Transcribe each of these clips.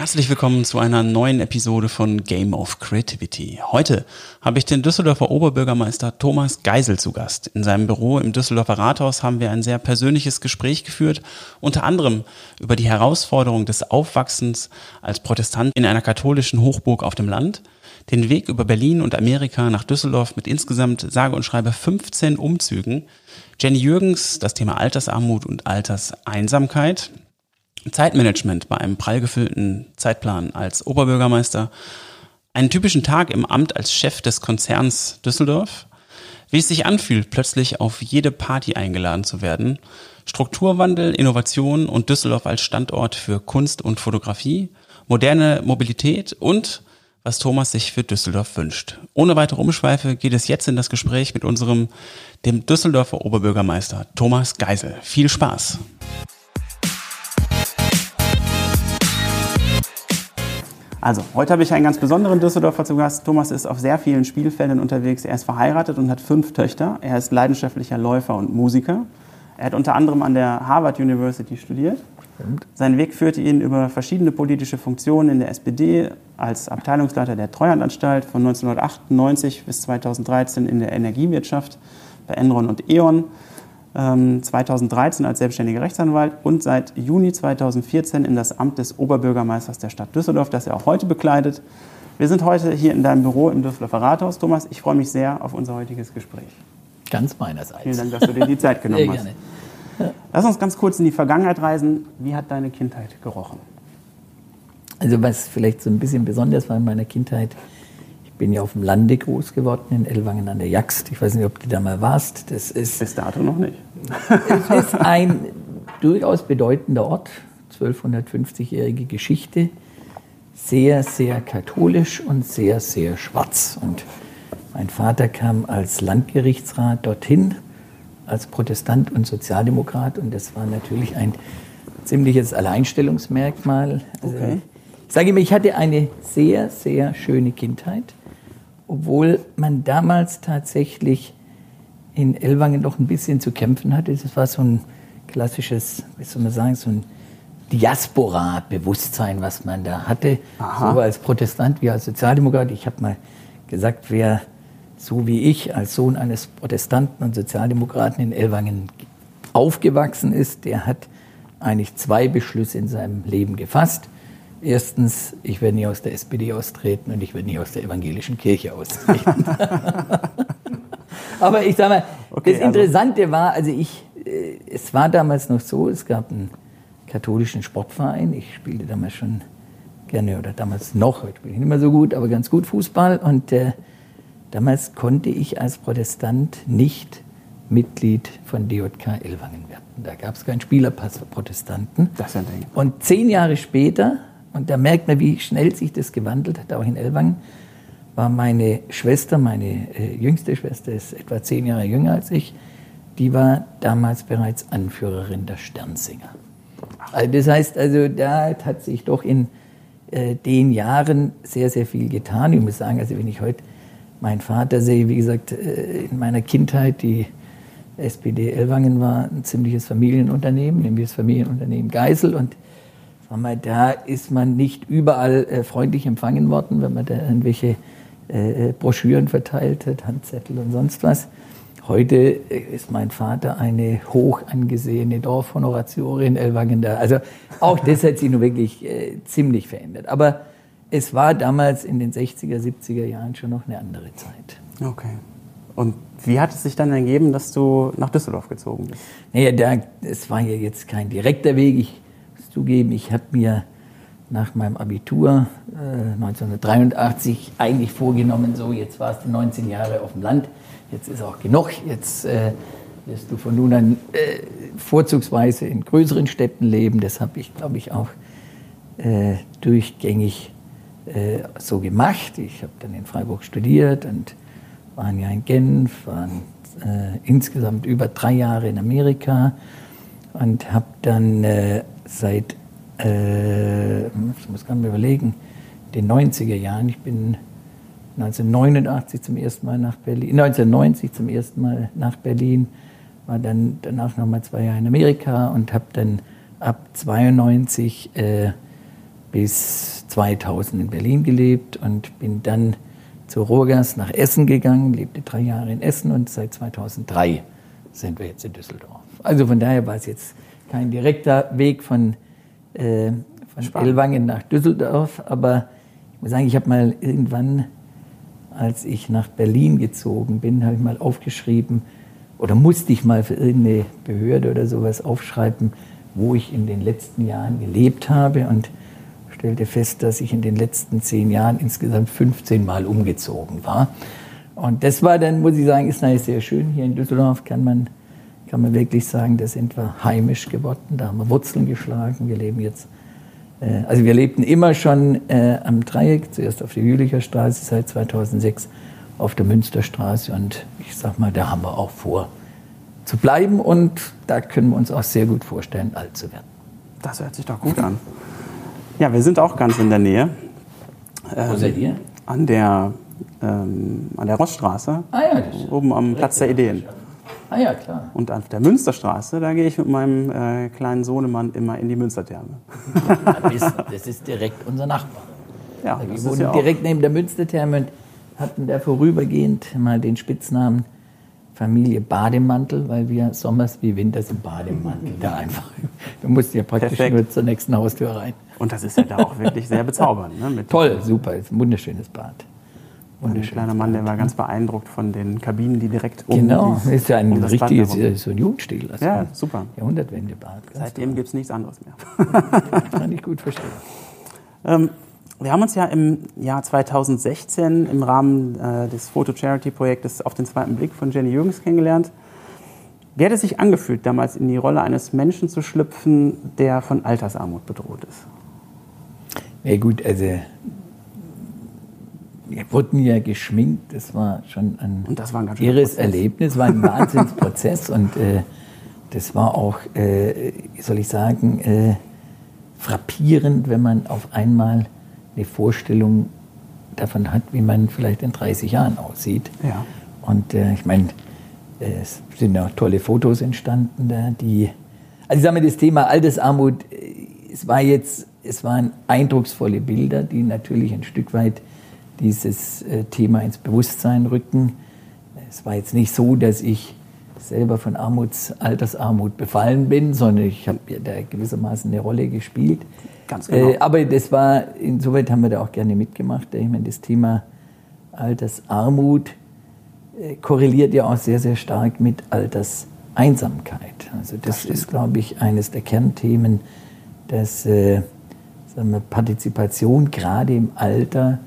Herzlich willkommen zu einer neuen Episode von Game of Creativity. Heute habe ich den Düsseldorfer Oberbürgermeister Thomas Geisel zu Gast. In seinem Büro im Düsseldorfer Rathaus haben wir ein sehr persönliches Gespräch geführt, unter anderem über die Herausforderung des Aufwachsens als Protestant in einer katholischen Hochburg auf dem Land, den Weg über Berlin und Amerika nach Düsseldorf mit insgesamt sage und schreibe 15 Umzügen, Jenny Jürgens, das Thema Altersarmut und Alterseinsamkeit, Zeitmanagement bei einem prall gefüllten Zeitplan als Oberbürgermeister, einen typischen Tag im Amt als Chef des Konzerns Düsseldorf, wie es sich anfühlt, plötzlich auf jede Party eingeladen zu werden, Strukturwandel, Innovation und Düsseldorf als Standort für Kunst und Fotografie, moderne Mobilität und was Thomas sich für Düsseldorf wünscht. Ohne weitere Umschweife geht es jetzt in das Gespräch mit unserem, dem Düsseldorfer Oberbürgermeister Thomas Geisel. Viel Spaß! Also, heute habe ich einen ganz besonderen Düsseldorfer zu Gast. Thomas ist auf sehr vielen Spielfeldern unterwegs. Er ist verheiratet und hat fünf Töchter. Er ist leidenschaftlicher Läufer und Musiker. Er hat unter anderem an der Harvard University studiert. Sein Weg führte ihn über verschiedene politische Funktionen in der SPD als Abteilungsleiter der Treuhandanstalt von 1998 bis 2013 in der Energiewirtschaft bei Enron und E.ON 2013 ähm, als selbstständiger Rechtsanwalt und seit Juni 2014 in das Amt des Oberbürgermeisters der Stadt Düsseldorf, das er auch heute bekleidet. Wir sind heute hier in deinem Büro im Düsseldorfer Rathaus. Thomas, ich freue mich sehr auf unser heutiges Gespräch. Ganz meinerseits. Vielen Dank, dass du dir die Zeit genommen sehr gerne. hast. Lass uns ganz kurz in die Vergangenheit reisen. Wie hat deine Kindheit gerochen? Also was vielleicht so ein bisschen besonders war in meiner Kindheit, bin ja auf dem Lande groß geworden, in Ellwangen an der Jaxt. Ich weiß nicht, ob du da mal warst. Das ist, Bis dato noch nicht. es ist ein durchaus bedeutender Ort, 1250-jährige Geschichte, sehr, sehr katholisch und sehr, sehr schwarz. Und mein Vater kam als Landgerichtsrat dorthin, als Protestant und Sozialdemokrat. Und das war natürlich ein ziemliches Alleinstellungsmerkmal. Also, okay. Ich sage immer, ich hatte eine sehr, sehr schöne Kindheit obwohl man damals tatsächlich in Ellwangen doch ein bisschen zu kämpfen hatte. Das war so ein klassisches, wie soll man sagen, so ein Diaspora-Bewusstsein, was man da hatte. Aha. So als Protestant wie als Sozialdemokrat. Ich habe mal gesagt, wer so wie ich als Sohn eines Protestanten und Sozialdemokraten in Ellwangen aufgewachsen ist, der hat eigentlich zwei Beschlüsse in seinem Leben gefasst. Erstens, ich werde nie aus der SPD austreten und ich werde nie aus der evangelischen Kirche austreten. Aber ich sage mal, okay, das also Interessante also. war, also ich, äh, es war damals noch so, es gab einen katholischen Sportverein. Ich spielte damals schon gerne oder damals noch, heute spiele ich nicht mehr so gut, aber ganz gut Fußball. Und äh, damals konnte ich als Protestant nicht Mitglied von DJK Ellwangen werden. Da gab es keinen Spielerpass für Protestanten. Das ist ein Ding. Und zehn Jahre später und da merkt man, wie schnell sich das gewandelt hat, auch in Elwangen. War meine Schwester, meine äh, jüngste Schwester, ist etwa zehn Jahre jünger als ich, die war damals bereits Anführerin der Sternsinger. Also das heißt, also da hat sich doch in äh, den Jahren sehr, sehr viel getan. Ich muss sagen, also wenn ich heute meinen Vater sehe, wie gesagt, äh, in meiner Kindheit, die SPD Elwangen war ein ziemliches Familienunternehmen, nämlich das Familienunternehmen Geisel und Mal, da ist man nicht überall äh, freundlich empfangen worden, wenn man da irgendwelche äh, Broschüren verteilt hat, Handzettel und sonst was. Heute äh, ist mein Vater eine hoch angesehene Dorfhonoratiorin da. Also auch das hat sich nun wirklich äh, ziemlich verändert. Aber es war damals in den 60er, 70er Jahren schon noch eine andere Zeit. Okay. Und wie hat es sich dann ergeben, dass du nach Düsseldorf gezogen bist? Naja, da, es war ja jetzt kein direkter Weg. Ich zugeben, ich habe mir nach meinem Abitur äh, 1983 eigentlich vorgenommen, so jetzt warst du 19 Jahre auf dem Land, jetzt ist auch genug, jetzt äh, wirst du von nun an äh, vorzugsweise in größeren Städten leben. Das habe ich, glaube ich, auch äh, durchgängig äh, so gemacht. Ich habe dann in Freiburg studiert und war Jahr in Genf, waren äh, insgesamt über drei Jahre in Amerika und habe dann seit, äh, ich muss nicht mehr überlegen, den 90er Jahren. Ich bin 1989 zum ersten Mal nach Berlin, 1990 zum ersten Mal nach Berlin, war dann danach nochmal zwei Jahre in Amerika und habe dann ab 92 äh, bis 2000 in Berlin gelebt und bin dann zu Rohrgas nach Essen gegangen, lebte drei Jahre in Essen und seit 2003 sind wir jetzt in Düsseldorf. Also von daher war es jetzt kein direkter Weg von, äh, von Ellwangen nach Düsseldorf, aber ich muss sagen, ich habe mal irgendwann, als ich nach Berlin gezogen bin, habe ich mal aufgeschrieben, oder musste ich mal für irgendeine Behörde oder sowas aufschreiben, wo ich in den letzten Jahren gelebt habe und stellte fest, dass ich in den letzten zehn Jahren insgesamt 15 Mal umgezogen war. Und das war dann, muss ich sagen, ist natürlich sehr schön. Hier in Düsseldorf kann man, kann man wirklich sagen, da sind wir heimisch geworden, da haben wir Wurzeln geschlagen. Wir leben jetzt, äh, also wir lebten immer schon äh, am Dreieck, zuerst auf der Jülicher Straße seit 2006 auf der Münsterstraße und ich sag mal, da haben wir auch vor zu bleiben und da können wir uns auch sehr gut vorstellen, alt zu werden. Das hört sich doch gut an. Ja, wir sind auch ganz in der Nähe. Wo seid ihr? An der, ähm, an der Rossstraße, Ah ja, oben am Platz der Ideen. Ah ja, klar. Und auf der Münsterstraße, da gehe ich mit meinem äh, kleinen Sohnemann immer in die Münstertherme. Das ist, das ist direkt unser Nachbar. Ja, Wir das ist wohnen ja direkt neben der Münstertherme und hatten da vorübergehend mal den Spitznamen Familie Bademantel, weil wir sommers wie winters im Bademantel da einfach. Wir mussten ja praktisch Perfekt. nur zur nächsten Haustür rein. und das ist ja da auch wirklich sehr bezaubernd. Ne? Toll, super, ist ein wunderschönes Bad. Ein Wunderschönes kleiner Mann, der war ganz beeindruckt von den Kabinen, die direkt um Genau, ist ja ein um richtiges, äh, so ein Jugendstil. Also Ja, super. Jahrhundertwendebad. Seitdem gibt es nichts anderes mehr. Kann ich gut verstehen. Ähm, wir haben uns ja im Jahr 2016 im Rahmen äh, des Photo-Charity-Projektes auf den zweiten Blick von Jenny Jürgens kennengelernt. Wie hat es sich angefühlt, damals in die Rolle eines Menschen zu schlüpfen, der von Altersarmut bedroht ist? Ja gut, also wir wurden ja geschminkt, das war schon ein war ein irres Prozess. Erlebnis, war ein Wahnsinnsprozess und äh, das war auch, äh, wie soll ich sagen, äh, frappierend, wenn man auf einmal eine Vorstellung davon hat, wie man vielleicht in 30 Jahren aussieht. Ja. Und äh, ich meine, es sind auch tolle Fotos entstanden da, die. Also ich sage mal, das Thema Altersarmut, äh, es war jetzt, es waren eindrucksvolle Bilder, die natürlich ein Stück weit dieses äh, Thema ins Bewusstsein rücken. Es war jetzt nicht so, dass ich selber von Armuts, Altersarmut befallen bin, sondern ich habe ja da gewissermaßen eine Rolle gespielt. Ganz genau. Äh, aber das war, insoweit haben wir da auch gerne mitgemacht. Ich meine, das Thema Altersarmut äh, korreliert ja auch sehr, sehr stark mit Alterseinsamkeit. Also das, ist, glaube ich, eines der Kernthemen, dass äh, Partizipation gerade im Alter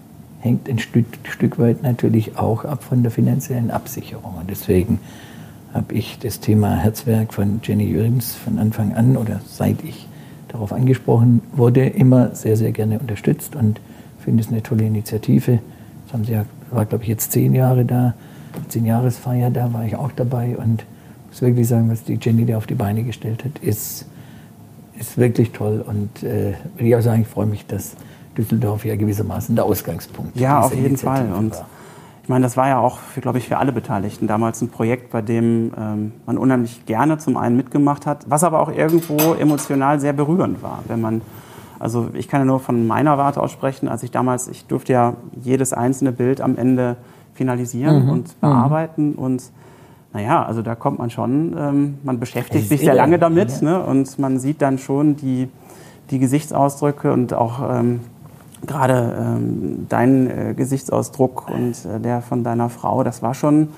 hängt ein Stück, Stück weit natürlich auch ab von der finanziellen Absicherung. Und deswegen habe ich das Thema Herzwerk von Jenny Jürgens von Anfang an oder seit ich darauf angesprochen wurde, immer sehr, sehr gerne unterstützt und finde es eine tolle Initiative. Das haben sie ja, war glaube ich jetzt zehn Jahre da, zehn Jahresfeier, da war ich auch dabei und muss wirklich sagen, was die Jenny da auf die Beine gestellt hat, ist, ist wirklich toll und äh, will ich auch sagen, ich freue mich, dass Düsseldorf ja gewissermaßen der Ausgangspunkt Ja, auf jeden Initiative Fall. Und war. ich meine, das war ja auch, für, glaube ich, für alle Beteiligten damals ein Projekt, bei dem ähm, man unheimlich gerne zum einen mitgemacht hat, was aber auch irgendwo emotional sehr berührend war. Wenn man, also ich kann ja nur von meiner Warte aus sprechen, als ich damals, ich durfte ja jedes einzelne Bild am Ende finalisieren und bearbeiten und naja, also da kommt man schon, ähm, man Es beschäftigt sich sehr lange damit ja. ne? und man sieht dann schon die, die Gesichtsausdrücke und auch ähm, gerade ähm, dein äh, Gesichtsausdruck und äh, der von deiner Frau, das war schon,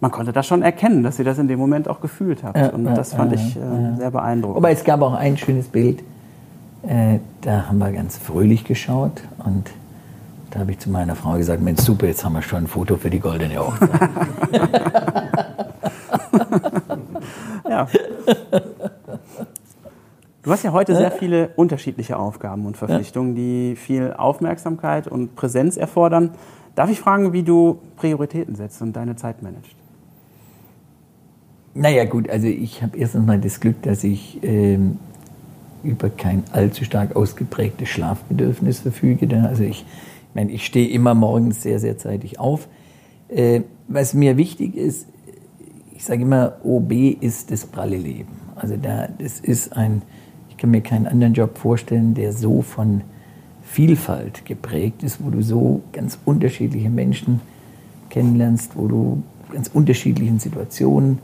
man konnte das schon erkennen, dass ihr das in dem Moment auch gefühlt habt. Ja, und ja, das fand ja, ich äh, sehr beeindruckend. Aber es gab auch ein schönes Bild, äh, da haben wir ganz fröhlich geschaut und da habe ich zu meiner Frau gesagt, Mensch, super, jetzt haben wir schon ein Foto für die goldene Hochzeit. Ja. Du hast ja heute sehr viele unterschiedliche Aufgaben und Verpflichtungen, die viel Aufmerksamkeit und Präsenz erfordern. Darf ich fragen, wie du Prioritäten setzt und deine Zeit managst? Naja gut, also ich habe erstens mal das Glück, dass ich ähm, über kein allzu stark ausgeprägtes Schlafbedürfnis verfüge. Also ich, ich meine, ich stehe immer morgens sehr, sehr zeitig auf. Äh, was mir wichtig ist, ich sage immer, OB ist das pralle Leben. Also da, das ist ein, kann mir keinen anderen Job vorstellen, der so von Vielfalt geprägt ist, wo du so ganz unterschiedliche Menschen kennenlernst, wo du ganz unterschiedlichen Situationen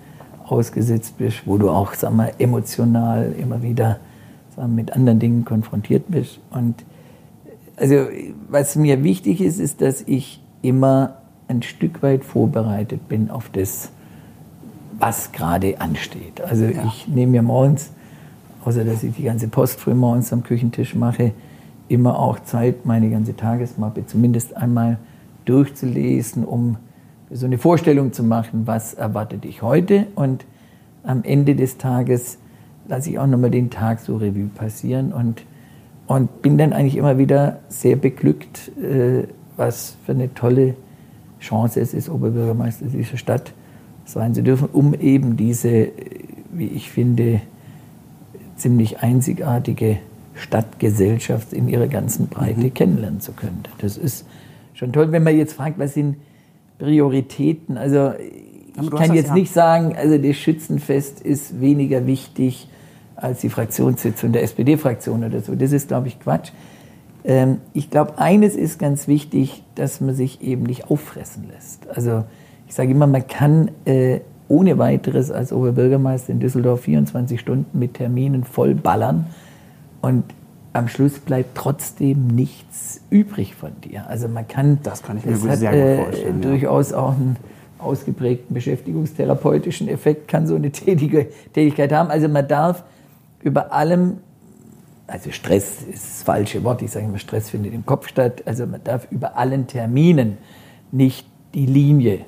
ausgesetzt bist, wo du auch sag mal, emotional immer wieder mal, mit anderen Dingen konfrontiert bist. Und also was mir wichtig ist, ist, dass ich immer ein Stück weit vorbereitet bin auf das, was gerade ansteht. Also ja. ich nehme mir morgens, außer dass ich die ganze Post früh morgens am Küchentisch mache, immer auch Zeit, meine ganze Tagesmappe zumindest einmal durchzulesen, um so eine Vorstellung zu machen, was erwartet dich heute. Und am Ende des Tages lasse ich auch nochmal den Tag so Revue passieren und, und bin dann eigentlich immer wieder sehr beglückt, äh, was für eine tolle Chance es ist, Oberbürgermeister dieser Stadt sein zu dürfen, um eben diese, wie ich finde, ziemlich einzigartige Stadtgesellschaft in ihrer ganzen Breite mhm. kennenlernen zu können. Das ist schon toll, wenn man jetzt fragt, was sind Prioritäten. Also ich kann jetzt ja. nicht sagen, also das Schützenfest ist weniger wichtig als die Fraktionssitzung der SPD-Fraktion oder so. Das ist, glaube ich, Quatsch. Ähm, ich glaube, eines ist ganz wichtig, dass man sich eben nicht auffressen lässt. Also ich sage immer, man kann äh, ohne weiteres als Oberbürgermeister in Düsseldorf 24 Stunden mit Terminen voll ballern und am Schluss bleibt trotzdem nichts übrig von dir. Also man kann, das kann ich mir das sehr hat, gut vorstellen, äh, ja. durchaus auch einen ausgeprägten beschäftigungstherapeutischen Effekt kann so eine tätige Tätigkeit haben. Also man darf über allem, also Stress ist das falsche Wort, ich sage immer, Stress findet im Kopf statt, also man darf über allen Terminen nicht die Linie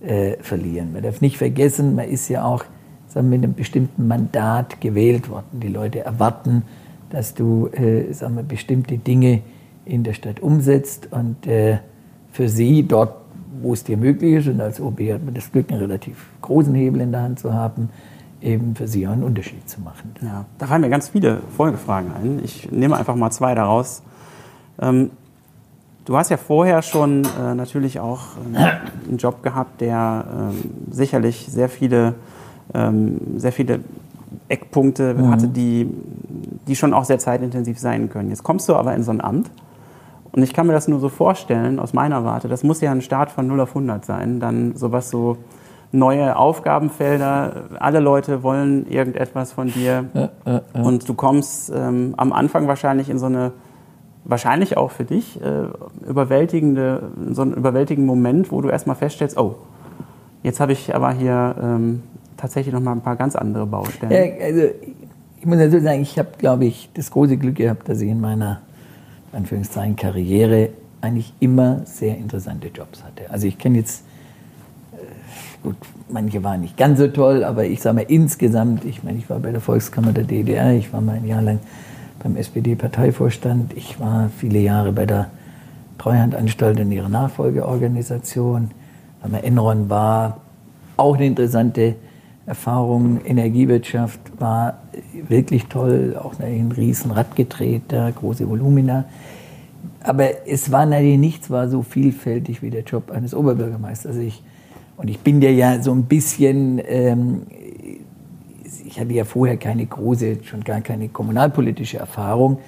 äh, verlieren. Man darf nicht vergessen, man ist ja auch sagen wir, mit einem bestimmten Mandat gewählt worden. Die Leute erwarten, dass du äh, sagen wir, bestimmte Dinge in der Stadt umsetzt und äh, für sie dort, wo es dir möglich ist, und als OB hat man das Glück, einen relativ großen Hebel in der Hand zu haben, eben für sie auch einen Unterschied zu machen. Ja, da fallen mir ganz viele Folgefragen ein. Ich nehme einfach mal zwei daraus. Ähm, du hast ja vorher schon äh, natürlich auch äh, einen Job gehabt, der ähm, sicherlich sehr viele, ähm, sehr viele Eckpunkte mhm. hatte, die, die schon auch sehr zeitintensiv sein können. Jetzt kommst du aber in so ein Amt und ich kann mir das nur so vorstellen, aus meiner Warte, das muss ja ein Start von 0 auf 100 sein, dann sowas so neue Aufgabenfelder, alle Leute wollen irgendetwas von dir ja, ja, ja. und du kommst ähm, am Anfang wahrscheinlich in so eine, wahrscheinlich auch für dich, äh, überwältigende, so einen überwältigenden Moment, wo du erstmal feststellst, oh, jetzt habe ich aber hier ähm, tatsächlich noch mal ein paar ganz andere Baustellen. Ja, also ich muss dazu sagen, ich habe, glaube ich, das große Glück gehabt, dass ich in meiner Anführungszeichen Karriere eigentlich immer sehr interessante Jobs hatte. Also ich kenne jetzt, äh, gut, manche waren nicht ganz so toll, aber ich sage mal insgesamt, ich meine, ich war bei der Volkskammer der DDR, ich war mal ein Jahr lang beim SPD-Parteivorstand, ich war viele Jahre bei der Treuhandanstalt in ihrer Nachfolgeorganisation, Enron war auch eine interessante Erfahrung. Energiewirtschaft war wirklich toll, auch ein Riesenrad gedreht, da große Volumina. Aber es war natürlich nichts war so vielfältig wie der Job eines Oberbürgermeisters. Also ich, und ich bin ja ja so ein bisschen, ähm, ich hatte ja vorher keine große, schon gar keine kommunalpolitische Erfahrung,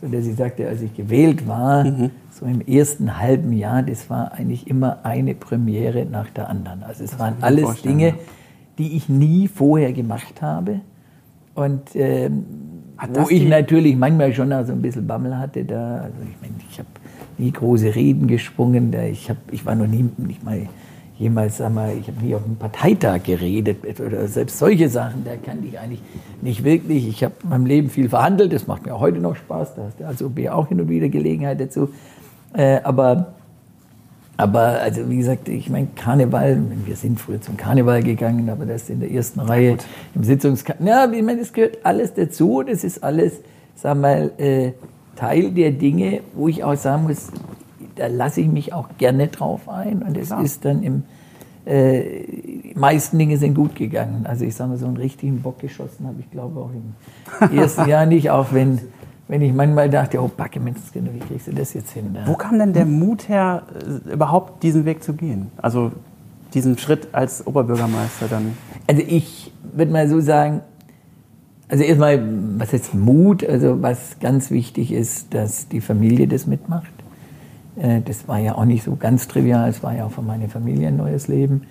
so dass ich sagte, als ich gewählt war, mhm. so im ersten halben Jahr, das war eigentlich immer eine Premiere nach der anderen. Also es das waren alles Dinge, ja die ich nie vorher gemacht habe. Und ähm, wo ich natürlich manchmal schon so ein bisschen Bammel hatte, da, also ich meine, ich habe nie große Reden geschwungen, da ich, hab, ich war noch nie, nicht mal jemals, sag mal, ich habe nie auf einem Parteitag geredet oder selbst solche Sachen, da kann ich eigentlich nicht wirklich. Ich habe in meinem Leben viel verhandelt, das macht mir auch heute noch Spaß, da hast du als OB auch hin und wieder Gelegenheit dazu. Äh, aber aber also wie gesagt, ich meine Karneval, wir sind früher zum Karneval gegangen, aber das in der ersten Reihe im Sitzungskarneval. Ja, ich meine, das gehört alles dazu. Das ist alles, sag mal, äh, Teil der Dinge, wo ich auch sagen muss, da lasse ich mich auch gerne drauf ein. Und es ist dann im äh, die meisten Dinge sind gut gegangen. Also ich sage mal, so einen richtigen Bock geschossen habe ich glaube auch im ersten Jahr nicht, auch wenn wenn ich manchmal dachte, oh Backe, Mensch, wie kriegst du das jetzt hin? Wo kam denn der Mut her, äh, überhaupt diesen Weg zu gehen? Also diesen Schritt als Oberbürgermeister dann? Also ich würde mal so sagen, Also erstmal, was heißt Mut? Also was ganz wichtig ist, dass die Familie das mitmacht. Äh, das war ja auch nicht so ganz trivial, es war ja auch für meine Familie ein neues Leben.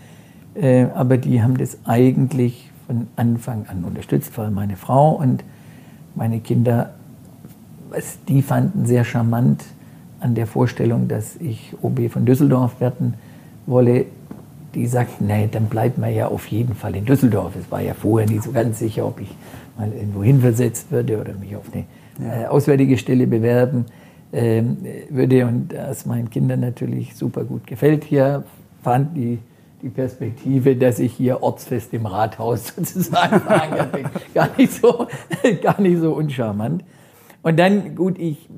Äh, aber die haben das eigentlich von Anfang an unterstützt, vor allem meine Frau und meine Kinder. Die fanden sehr charmant an der Vorstellung, dass ich OB von Düsseldorf werden wolle. Die sagten, nee, dann bleibt man ja auf jeden Fall in Düsseldorf. Es war ja vorher nicht so ganz sicher, ob ich mal irgendwo hinversetzt würde oder mich auf eine. Äh, auswärtige Stelle bewerben ähm, würde. Und das meinen Kindern natürlich super gut gefällt hier, fand die, die Perspektive, dass ich hier ortsfest im Rathaus sozusagen verankert bin, gar nicht so, gar nicht so uncharmant. Und dann, gut, ich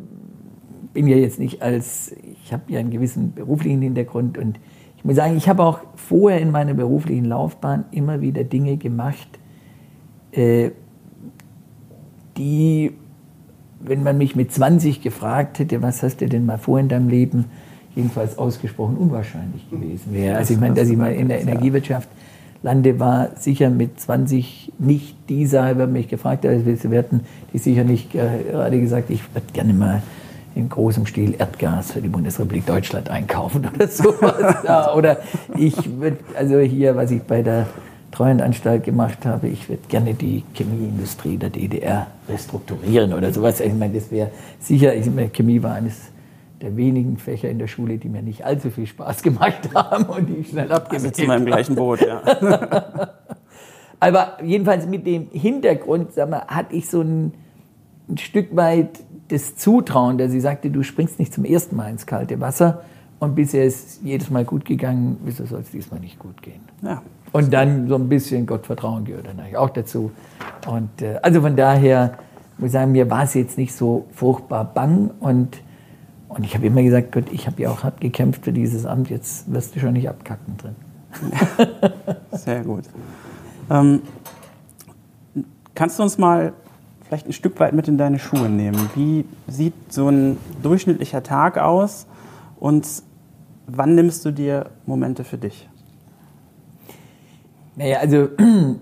bin ja jetzt nicht als, ich habe ja einen gewissen beruflichen Hintergrund und ich muss sagen, ich habe auch vorher in meiner beruflichen Laufbahn immer wieder Dinge gemacht, äh, die, wenn man mich mit 20 gefragt hätte, was hast du denn mal vor in deinem Leben, jedenfalls ausgesprochen unwahrscheinlich gewesen wäre. Also ich meine, dass ich mal in der Energiewirtschaft lande, war sicher mit 20 nicht dieser, wer mich gefragt hat, willst du werden, die sicher nicht gerade gesagt, ich würde gerne mal in großem Stil Erdgas für die Bundesrepublik Deutschland einkaufen oder sowas. oder ich würde, also hier, was ich bei der Treuhandanstalt gemacht habe, ich würde gerne die Chemieindustrie der DDR restrukturieren oder sowas. Ich meine, das wäre sicher, ich meine, Chemie war eines der wenigen Fächer in der Schule, die mir nicht allzu viel Spaß gemacht haben und die ich schnell abgegeben habe. Also zu meinem gleichen Boot, ja. Aber jedenfalls mit dem Hintergrund, sag mal, hatte ich so ein, ein Stück weit das Zutrauen, dass sie sagte, du springst nicht zum ersten Mal ins kalte Wasser und bisher ist jedes Mal gut gegangen, wieso soll es diesmal nicht gut gehen? Ja. Und dann so ein bisschen Gottvertrauen gehört dann auch dazu. Und äh, also von daher muss ich sagen, mir war es jetzt nicht so furchtbar bang und und ich habe immer gesagt, Gott, ich habe ja auch hart gekämpft für dieses Amt, jetzt wirst du schon nicht abkacken drin. Sehr gut. Ähm, kannst du uns mal vielleicht ein Stück weit mit in deine Schuhe nehmen? Wie sieht so ein durchschnittlicher Tag aus und wann nimmst du dir Momente für dich? Naja, also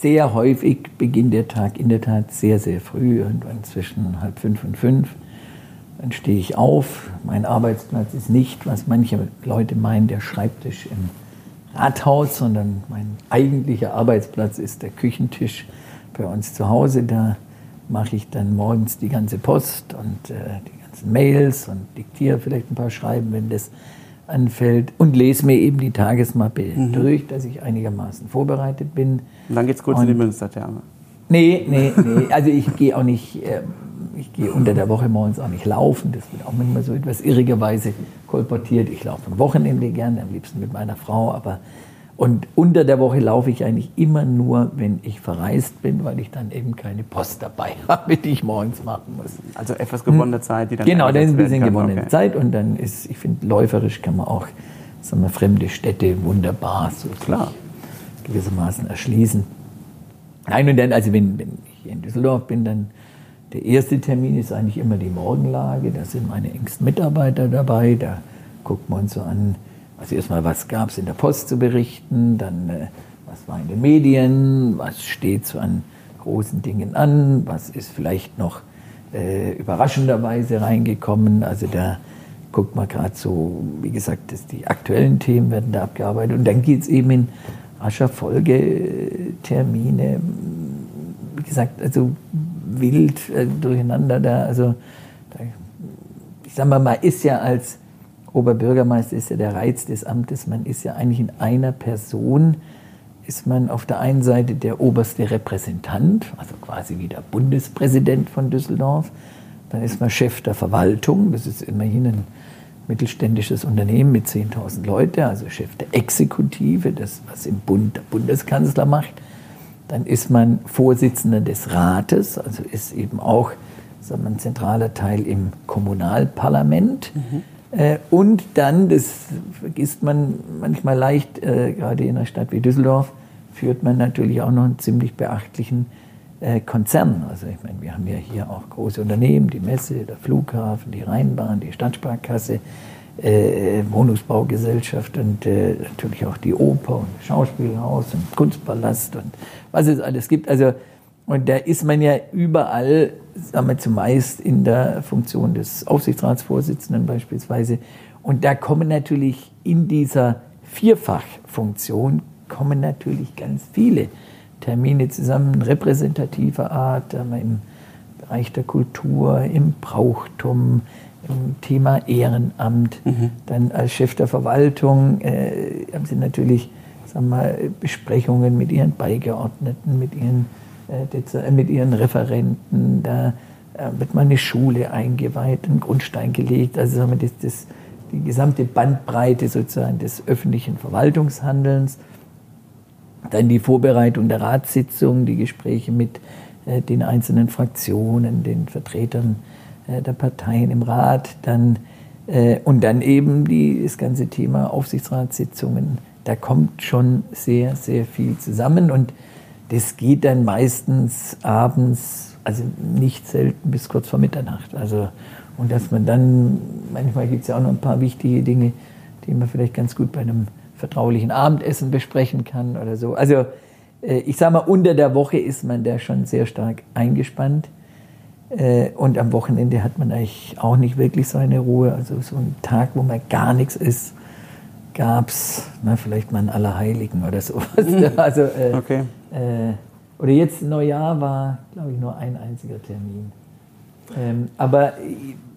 sehr häufig beginnt der Tag in der Tat sehr, sehr früh, irgendwann zwischen halb fünf und fünf. Dann stehe ich auf. Mein Arbeitsplatz ist nicht, was manche Leute meinen, der Schreibtisch im Rathaus, sondern mein eigentlicher Arbeitsplatz ist der Küchentisch bei uns zu Hause. Da mache ich dann morgens die ganze Post und äh, die ganzen Mails und diktiere vielleicht ein paar Schreiben, wenn das anfällt und lese mir eben die Tagesmappe mhm. durch, dass ich einigermaßen vorbereitet bin. Und dann geht es kurz und in die Münstertherme. Nee, nee, nee. Also ich gehe auch nicht, äh, ich gehe unter der Woche morgens auch nicht laufen. Das wird auch manchmal so etwas irrigerweise kolportiert. Ich laufe am Wochenende gerne, am liebsten mit meiner Frau, aber und unter der Woche laufe ich eigentlich immer nur, wenn ich verreist bin, weil ich dann eben keine Post dabei habe, die ich morgens machen muss. Also etwas gewonnene Zeit, die dann Genau, dann ist ein bisschen gewonnene okay. Zeit und dann ist, ich finde, läuferisch kann man auch, sagen wir, fremde Städte wunderbar so Klar. gewissermaßen erschließen. Nein, und dann, also wenn, wenn ich in Düsseldorf bin, dann der erste Termin ist eigentlich immer die Morgenlage. Da sind meine engsten Mitarbeiter dabei. Da guckt man uns so an, also erstmal, was gab es in der Post zu berichten, dann äh, was war in den Medien, was steht so an großen Dingen an, was ist vielleicht noch äh, überraschenderweise reingekommen. Also da guckt man gerade so, wie gesagt, dass die aktuellen Themen werden da abgearbeitet. Und dann geht es eben in rascher Folge Termine, wie gesagt, also wild äh, durcheinander da. Also da, ich sag mal, man ist ja als Oberbürgermeister ist ja der Reiz des Amtes. Man ist ja eigentlich in einer Person, ist man auf der einen Seite der oberste Repräsentant, also quasi wie der Bundespräsident von Düsseldorf. Dann ist man Chef der Verwaltung, das ist immerhin ein mittelständisches Unternehmen mit 10.000 Leuten, also Chef der Exekutive, das, was im Bund der Bundeskanzler macht. Dann ist man Vorsitzender des Rates, also ist eben auch sagen wir, ein zentraler Teil im Kommunalparlament. Mhm. Äh, und dann, das vergisst man manchmal leicht, äh, gerade in einer Stadt wie Düsseldorf, führt man natürlich auch noch einen ziemlich beachtlichen äh, Konzern. Also ich meine, wir haben ja hier auch große Unternehmen, die Messe, der Flughafen, die Rheinbahn, die Stadtsparkasse, Wohnungsbaugesellschaft und natürlich auch die Oper und Schauspielhaus und Kunstpalast und was es alles gibt. Also Und da ist man ja überall, sagen wir zumeist in der Funktion des Aufsichtsratsvorsitzenden beispielsweise. Und da kommen natürlich in dieser Vierfachfunktion kommen natürlich ganz viele Termine zusammen, repräsentativer Art, im Bereich der Kultur, im Brauchtum, im Thema Ehrenamt. Mhm. Dann als Chef der Verwaltung äh, haben Sie natürlich sagen wir, Besprechungen mit Ihren Beigeordneten, mit Ihren, mit Ihren Referenten. Da äh, wird mal eine Schule eingeweiht, ein Grundstein gelegt. Also sagen wir, das, das, die gesamte Bandbreite sozusagen des öffentlichen Verwaltungshandelns. Dann die Vorbereitung der Ratssitzung, die Gespräche mit äh, den einzelnen Fraktionen, den Vertretern äh, der Parteien im Rat, dann äh, und dann eben die, das ganze Thema Aufsichtsratssitzungen. Da kommt schon sehr, sehr viel zusammen und das geht dann meistens abends, also nicht selten bis kurz vor Mitternacht. Also, und dass man dann, manchmal gibt es ja auch noch ein paar wichtige Dinge, die man vielleicht ganz gut bei einem vertraulichen Abendessen besprechen kann oder so. Also äh, ich sage mal, unter der Woche ist man da schon sehr stark eingespannt. Äh, und am Wochenende hat man eigentlich auch nicht wirklich seine Ruhe. Also so einen Tag, wo man gar nichts ist, gab es vielleicht mal einen Allerheiligen oder sowas. Mhm. Also, äh, okay. Äh, oder jetzt Neujahr war, glaube ich, nur ein einziger Termin. Ähm, aber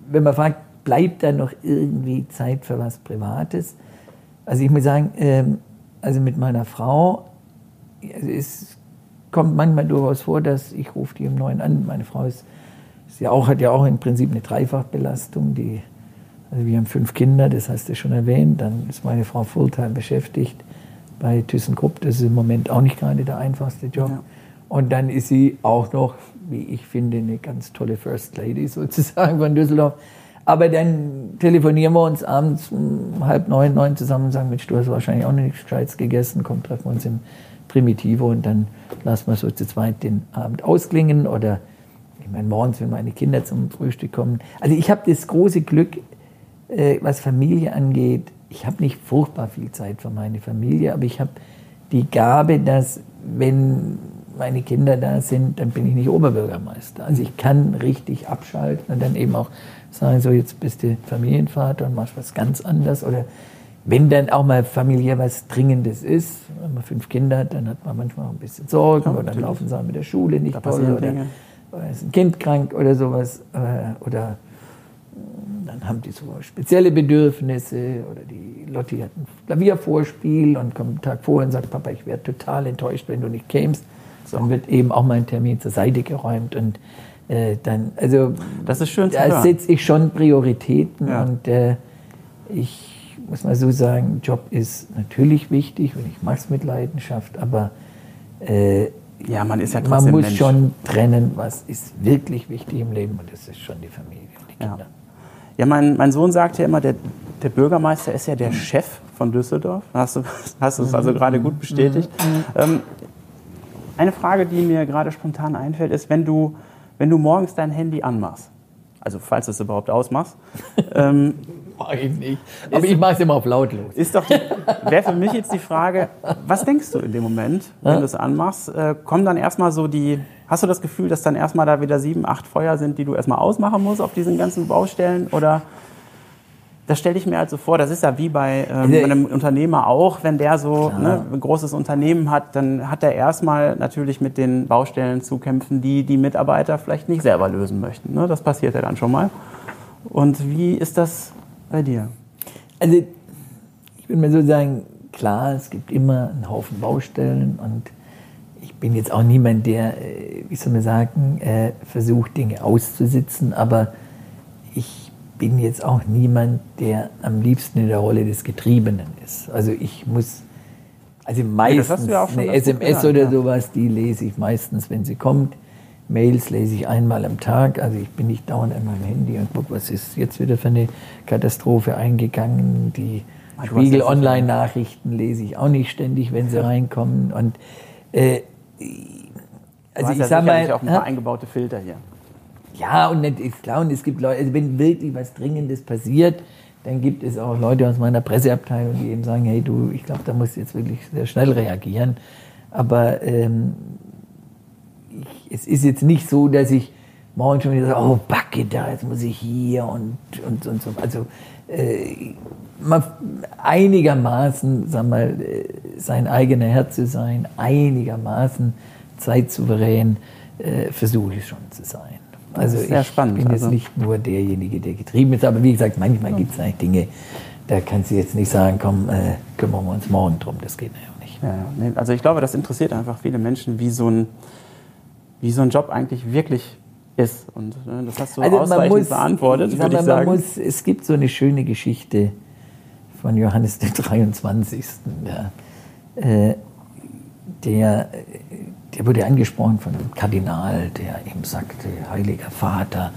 wenn man fragt, bleibt da noch irgendwie Zeit für was Privates? Also ich muss sagen, ähm, also mit meiner Frau also es kommt manchmal durchaus vor, dass ich rufe die um neun an. Meine Frau ist, ist ja auch, hat ja auch im Prinzip eine Dreifachbelastung. Die, also wir haben fünf Kinder, das hast du schon erwähnt. Dann ist meine Frau Fulltime beschäftigt bei ThyssenKrupp. Das ist im Moment auch nicht gerade der einfachste Job. Ja. Und dann ist sie auch noch, wie ich finde, eine ganz tolle First Lady sozusagen von Düsseldorf. Aber dann telefonieren wir uns abends um halb neun, neun zusammen und sagen, Mensch, du hast wahrscheinlich auch nichts Gescheites gegessen, komm, treffen wir uns im Primitivo und dann lassen wir so zu zweit den Abend ausklingen oder ich meine morgens, wenn meine Kinder zum Frühstück kommen. Also ich habe das große Glück, äh, was Familie angeht, ich habe nicht furchtbar viel Zeit für meine Familie, aber ich habe die Gabe, dass wenn meine Kinder da sind, dann bin ich nicht Oberbürgermeister. Also ich kann richtig abschalten und dann eben auch sagen, so jetzt bist du Familienvater und machst was ganz anderes oder wenn dann auch mal familiär was Dringendes ist, wenn man fünf Kinder hat, dann hat man manchmal auch ein bisschen Sorgen ja, oder dann laufen sie mit der Schule nicht da toll oder, oder, ist ein Kind krank oder sowas äh, oder dann haben die so spezielle Bedürfnisse oder die Lotti hat ein Klaviervorspiel und kommt einen Tag vorher und sagt, Papa, ich wäre total enttäuscht, wenn du nicht kämst. So. Dann wird eben auch mein Termin zur Seite geräumt und äh, dann, also das ist schön. Da setze ich schon Prioritäten ja. und äh, ich muss man so sagen, Job ist natürlich wichtig und ich mache es mit Leidenschaft, aber äh, ja, man ist ja trotzdem Man muss Mensch. schon trennen, was ist wirklich wichtig im Leben und das ist schon die Familie und die Kinder. Ja, ja mein, mein Sohn sagt ja immer, der, der Bürgermeister ist ja der. Chef von Düsseldorf. Hast du hast es also gerade gut bestätigt. Mhm. mhm. Ähm, eine Frage, die mir gerade spontan einfällt, ist, wenn du, wenn du morgens dein Handy anmachst, also falls du es überhaupt ausmachst, ähm, Mach ich nicht. Aber ist, ich mache es immer auf lautlos. Ist doch, wäre für mich jetzt die Frage, was denkst du in dem Moment, wenn du es anmachst? Äh, kommen dann erstmal so die, hast du das Gefühl, dass dann erstmal da wieder sieben, acht Feuer sind, die du erstmal ausmachen musst auf diesen ganzen Baustellen? Oder das stelle ich mir halt so vor, das ist ja wie bei ähm, einem Unternehmer auch, wenn der so ne, ein großes Unternehmen hat, dann hat er erstmal natürlich mit den Baustellen zu kämpfen, die die Mitarbeiter vielleicht nicht selber lösen möchten. Ne? Das passiert ja dann schon mal. Und wie ist das bei dir? Also, ich würde mal so sagen, klar, es gibt immer einen Haufen Baustellen und ich bin jetzt auch niemand, der, äh, wie soll man sagen, äh, versucht, Dinge auszusitzen, aber ich bin jetzt auch niemand, der am liebsten in der Rolle des Getriebenen ist. Also ich muss, also meistens ja, eine SMS oder ja. sowas, die lese ich meistens, wenn sie kommt. Mails lese ich einmal am Tag, also ich bin nicht dauernd an meinem Handy und gucke, was ist jetzt wieder für eine Katastrophe eingegangen. Die Spiegel Online-Nachrichten lese ich auch nicht ständig, wenn sie reinkommen. Und äh, also ich ja sag mal, auch ein paar eingebaute Filter hier. Ja, und ist klar, und es gibt Leute, also wenn wirklich was Dringendes passiert, dann gibt es auch Leute aus meiner Presseabteilung, die eben sagen, hey du, ich glaube, da musst du jetzt wirklich sehr schnell reagieren. Aber ähm, ich ich, es ist jetzt nicht so, dass ich morgen schon wieder sage, oh, Backe da, jetzt muss ich hier und, und, und so. Also äh, man, einigermaßen, sag mal, äh, sein eigener Herr zu sein, einigermaßen zeitsouverän, äh, versuche ich schon zu sein. Also ich spannend. bin jetzt also nicht nur derjenige, der getrieben ist, aber wie gesagt, manchmal ja. gibt es eigentlich Dinge, da kannst du jetzt nicht sagen, komm, äh, kümmern wir uns morgen drum, das geht ja auch nicht. Ja, nee, also ich glaube, das interessiert einfach viele Menschen, wie so ein, wie so ein Job eigentlich wirklich ist. Und ne, das hast du also ausreichend muss, beantwortet, würde ich sagen. Muss, es gibt so eine schöne Geschichte von Johannes der 23. Der, äh, der, der wurde angesprochen von einem Kardinal, der ihm sagte, Heiliger Vater,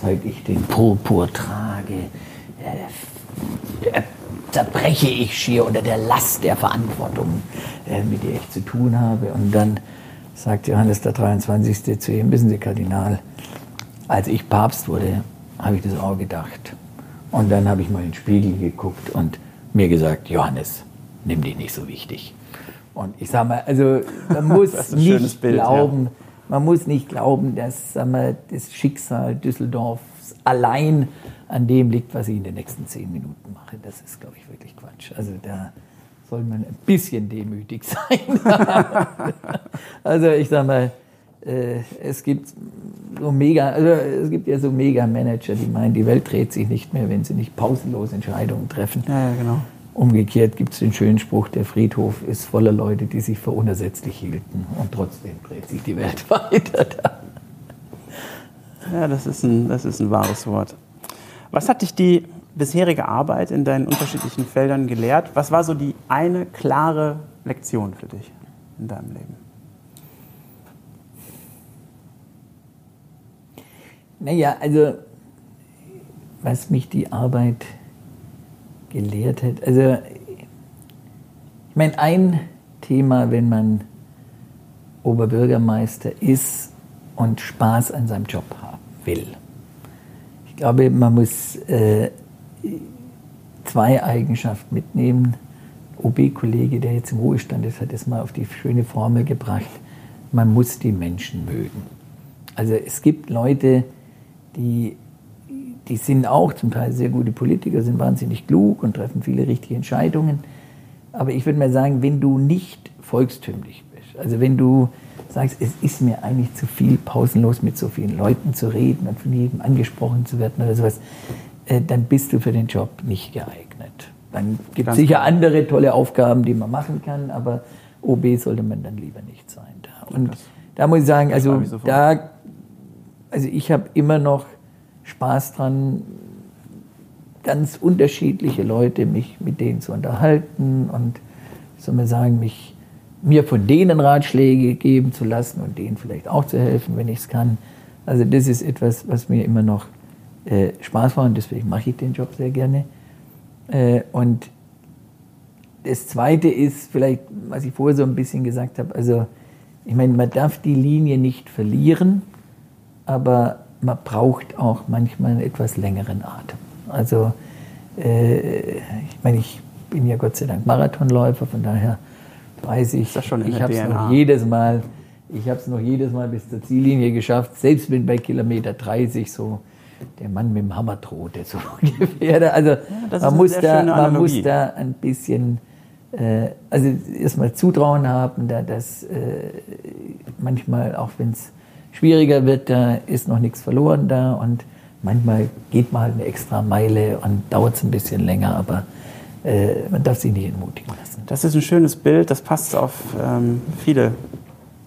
seit ich den Purpur trage, äh, zerbreche ich schier unter der Last der Verantwortung, äh, mit der ich zu tun habe. Und dann sagt Johannes der 23. zu ihm, wissen Sie, Kardinal, als ich Papst wurde, habe ich das auch gedacht. Und dann habe ich mal in den Spiegel geguckt und mir gesagt, Johannes, nimm dich nicht so wichtig. Und ich sage mal, also man muss nicht Bild, glauben, ja. man muss nicht glauben, dass sag mal, das Schicksal Düsseldorfs allein an dem liegt, was ich in den nächsten zehn Minuten mache. Das ist, glaube ich, wirklich Quatsch. Also da soll man ein bisschen demütig sein. also ich sage mal, es gibt so mega, also es gibt ja so Mega-Manager, die meinen, die Welt dreht sich nicht mehr, wenn sie nicht pausenlos Entscheidungen treffen. Ja, ja genau. Umgekehrt gibt es den schönen Spruch, der Friedhof ist voller Leute, die sich für unersetzlich hielten und trotzdem dreht sich die Welt weiter. Ja, das ist, ein, das ist ein wahres Wort. Was hat dich die bisherige Arbeit in deinen unterschiedlichen Feldern gelehrt? Was war so die eine klare Lektion für dich in deinem Leben? Naja, also was mich die Arbeit gelehrt hat, also ich meine, ein Thema, wenn man Oberbürgermeister ist und Spaß an seinem Job haben will. Ich glaube, man muss äh, zwei Eigenschaften mitnehmen. OB-Kollege, der jetzt im Ruhestand ist, hat es mal auf die schöne Formel gebracht, man muss die Menschen mögen. Also es gibt Leute, die, die sind auch zum Teil sehr gute Politiker, sind wahnsinnig klug und treffen viele richtige Entscheidungen. Aber ich würde mal sagen, wenn du nicht volkstümlich bist, also wenn du sagst, es ist mir eigentlich zu viel, pausenlos mit so vielen Leuten zu reden und von jedem angesprochen zu werden oder sowas, äh, dann bist du für den Job nicht geeignet. Dann gibt es sicher andere tolle Aufgaben, die man machen kann, aber OB sollte man dann lieber nicht sein. Da. Und da muss ich sagen, also da also ich habe immer noch Spaß dran, ganz unterschiedliche Leute, mich mit denen zu unterhalten und, soll man sagen, mich, mir von denen Ratschläge geben zu lassen und denen vielleicht auch zu helfen, wenn ich es kann. Also das ist etwas, was mir immer noch äh, Spaß macht und deswegen mache ich den Job sehr gerne. Äh, und das Zweite ist vielleicht, was ich vorher so ein bisschen gesagt habe, also ich meine, man darf die Linie nicht verlieren aber man braucht auch manchmal einen etwas längeren Atem. Also äh, ich meine, ich bin ja Gott sei Dank Marathonläufer, von daher weiß ich, ich habe es noch jedes Mal, ich habe es noch jedes Mal bis zur Ziellinie geschafft, selbst wenn bei Kilometer 30 so der Mann mit dem Hammer droht, der so ungefähr. Also ja, man, muss da, man muss da ein bisschen, äh, also erstmal Zutrauen haben, da das äh, manchmal, auch wenn es schwieriger wird, da ist noch nichts verloren da und manchmal geht man halt eine extra Meile und dauert es ein bisschen länger, aber äh, man darf sich nicht entmutigen lassen. Das ist ein schönes Bild, das passt auf ähm, viele,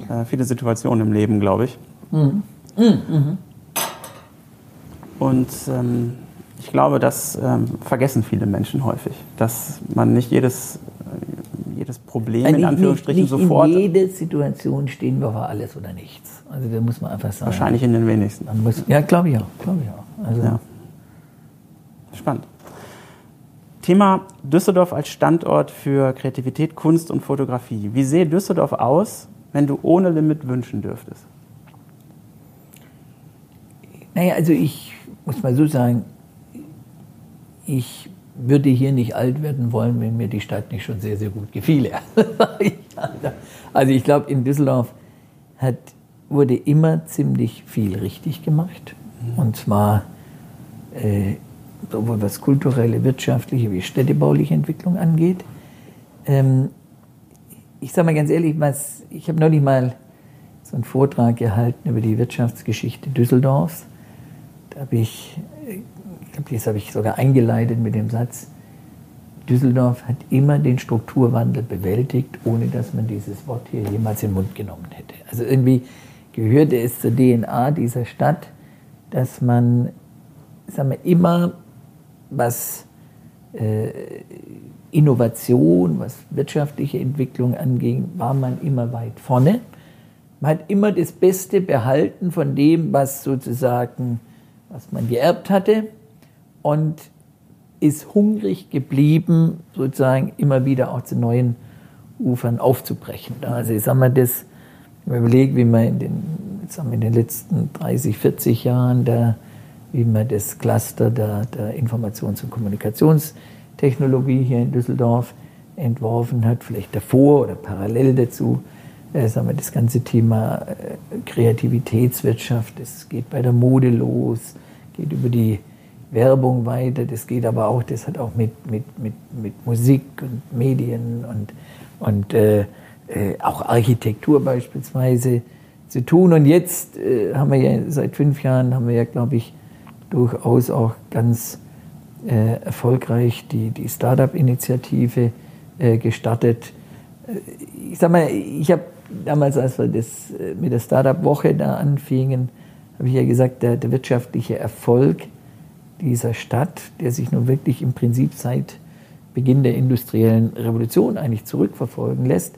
äh, viele Situationen im Leben, glaube ich. Mhm. Mhm. Mhm. Und ähm, ich glaube, das ähm, vergessen viele Menschen häufig, dass man nicht jedes jedes Problem in Anführungsstrichen nicht, nicht sofort. In jede Situation stehen wir vor alles oder nichts. Also da muss man einfach sagen. Wahrscheinlich in den wenigsten. Muss, ja, glaube ich auch. Glaube ich auch. Also, ja. Spannend. Thema Düsseldorf als Standort für Kreativität, Kunst und Fotografie. Wie sähe Düsseldorf aus, wenn du ohne Limit wünschen dürftest? Naja, also ich muss mal so sagen, ich würde hier nicht alt werden wollen, wenn mir die Stadt nicht schon sehr, sehr gut gefiele. also ich glaube, in Düsseldorf hat wurde immer ziemlich viel richtig gemacht. Mhm. Und zwar äh, sowohl was kulturelle, wirtschaftliche wie städtebauliche Entwicklung angeht. Ähm, ich sage mal ganz ehrlich, was, ich habe neulich mal so einen Vortrag gehalten über die Wirtschaftsgeschichte Düsseldorfs. Da habe ich, ich glaube, das habe ich sogar eingeleitet mit dem Satz, Düsseldorf hat immer den Strukturwandel bewältigt, ohne dass man dieses Wort hier jemals in den Mund genommen hätte. Also irgendwie gehörte es zur DNA dieser Stadt, dass man sagen wir, immer was äh, Innovation, was wirtschaftliche Entwicklung anging, war man immer weit vorne. Man hat immer das Beste behalten von dem, was sozusagen, was man geerbt hatte und ist hungrig geblieben, sozusagen immer wieder auch zu neuen Ufern aufzubrechen. Also ich sage mal, das, wenn man überlegt, wie man in den, sagen wir, in den letzten 30, 40 Jahren da, wie man das Cluster der, der Informations- und Kommunikationstechnologie hier in Düsseldorf entworfen hat, vielleicht davor oder parallel dazu, äh, sagen wir, das ganze Thema äh, Kreativitätswirtschaft, das geht bei der Mode los, geht über die Werbung weiter, das geht aber auch, das hat auch mit, mit, mit, mit Musik und Medien und, und äh, äh, auch Architektur beispielsweise zu tun. Und jetzt äh, haben wir ja seit fünf Jahren, haben wir ja, glaube ich, durchaus auch ganz äh, erfolgreich die, die Startup-Initiative äh, gestartet. Äh, ich sag mal, ich habe damals, als wir das mit der Startup-Woche da anfingen, habe ich ja gesagt, der, der wirtschaftliche Erfolg dieser Stadt, der sich nun wirklich im Prinzip seit Beginn der industriellen Revolution eigentlich zurückverfolgen lässt,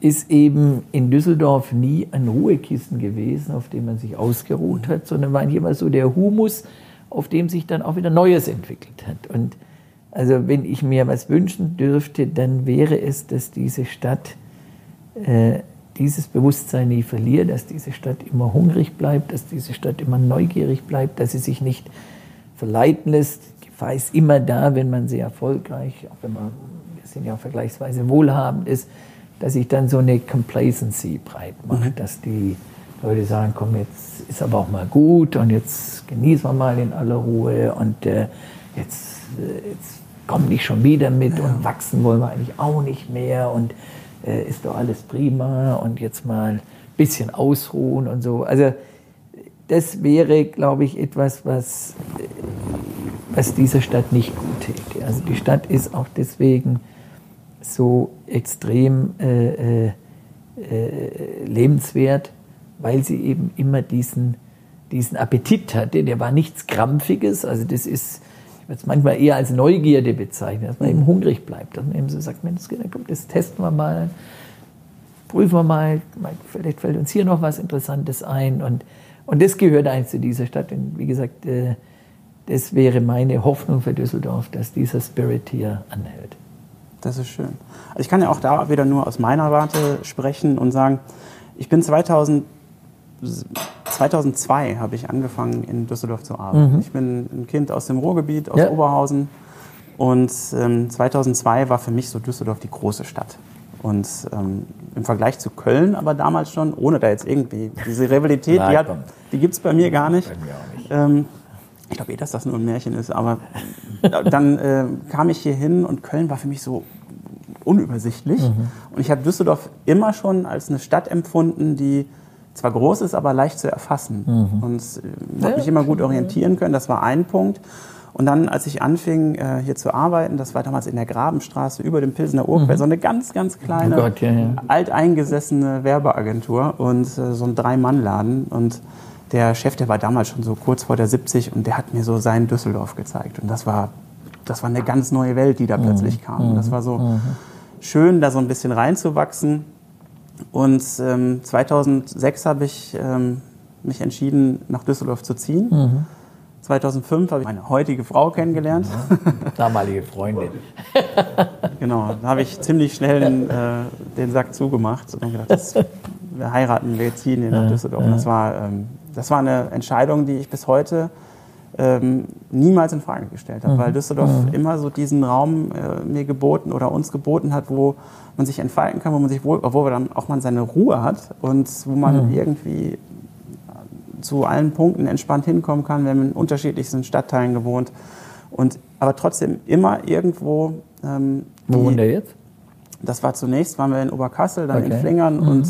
ist eben in Düsseldorf nie ein Ruhekissen gewesen, auf dem man sich ausgeruht hat, sondern war immer so der Humus, auf dem sich dann auch wieder Neues entwickelt hat. Und also wenn ich mir was wünschen dürfte, dann wäre es, dass diese Stadt äh, dieses Bewusstsein nie verliert, dass diese Stadt immer hungrig bleibt, dass diese Stadt immer neugierig bleibt, dass sie sich nicht verleiten lässt. Die Gefahr ist immer da, wenn man sehr erfolgreich, auch wenn man, wir sind ja vergleichsweise wohlhabend ist, dass sich dann so eine Complacency breit macht, mhm. dass die Leute sagen, komm, jetzt ist aber auch mal gut und jetzt genießen wir mal in aller Ruhe und äh, jetzt, äh, jetzt kommen die schon wieder mit ja. und wachsen wollen wir eigentlich auch nicht mehr und äh, ist doch alles prima und jetzt mal ein bisschen ausruhen und so. Also das wäre, glaube ich, etwas, was, was dieser Stadt nicht gut täte. Also die Stadt ist auch deswegen so extrem äh, äh, äh, lebenswert, weil sie eben immer diesen, diesen Appetit hatte. Der war nichts Krampfiges, also das ist, ich würde es manchmal eher als Neugierde bezeichnen, dass man eben hungrig bleibt, dass man eben so sagt, Mensch, das testen wir mal, prüfen wir mal, vielleicht fällt uns hier noch was Interessantes ein und und das gehört eigentlich zu dieser Stadt. Und wie gesagt, äh, das wäre meine Hoffnung für Düsseldorf, dass dieser Spirit hier anhält. Das ist schön. Also ich kann ja auch da wieder nur aus meiner Warte sprechen und sagen, ich bin 2000, 2002 habe ich angefangen in Düsseldorf zu arbeiten. Mhm. Ich bin ein Kind aus dem Ruhrgebiet, aus ja. Oberhausen. Und ähm, 2002 war für mich so Düsseldorf die große Stadt. Und ähm, im Vergleich zu Köln aber damals schon, ohne da jetzt irgendwie diese Rivalität, die, die gibt es bei mir gar nicht. nicht. Ähm, ich glaube eh, dass das nur ein Märchen ist, aber dann äh, kam ich hier hin und Köln war für mich so unübersichtlich. Mhm. Und ich habe Düsseldorf immer schon als eine Stadt empfunden, die zwar groß ist, aber leicht zu erfassen. Mhm. Und äh, habe mich immer gut orientieren können. Das war ein Punkt. Und dann, als ich anfing, äh, hier zu arbeiten, das war damals in der Grabenstraße über dem Pilsener Urquell, mhm. so eine ganz, ganz kleine, oh Gott, ja, ja. alteingesessene Werbeagentur und äh, so ein Drei-Mann-Laden. Und der Chef, der war damals schon so kurz vor der 70 und der hat mir so seinen Düsseldorf gezeigt. Und das war, das war eine ganz neue Welt, die da mhm. plötzlich kam. Das war so mhm. schön, da so ein bisschen reinzuwachsen. Und ähm, 2006 habe ich ähm, mich entschieden, nach Düsseldorf zu ziehen. Mhm 2005 habe ich meine heutige Frau kennengelernt. Damalige Freundin. genau, da habe ich ziemlich schnell den, äh, den Sack zugemacht und gedacht, das, wir heiraten, wir ziehen hier nach Düsseldorf. Ja. Das, war, ähm, das war eine Entscheidung, die ich bis heute ähm, niemals in Frage gestellt habe, mhm. weil Düsseldorf mhm. immer so diesen Raum äh, mir geboten oder uns geboten hat, wo man sich entfalten kann, wo man sich wohl, obwohl man dann auch mal seine Ruhe hat und wo man mhm. irgendwie zu allen Punkten entspannt hinkommen kann. Wir haben in unterschiedlichsten Stadtteilen gewohnt und aber trotzdem immer irgendwo. Ähm, wo wohnt ihr jetzt? Das war zunächst, waren wir in Oberkassel, dann okay. in Flingern mhm. und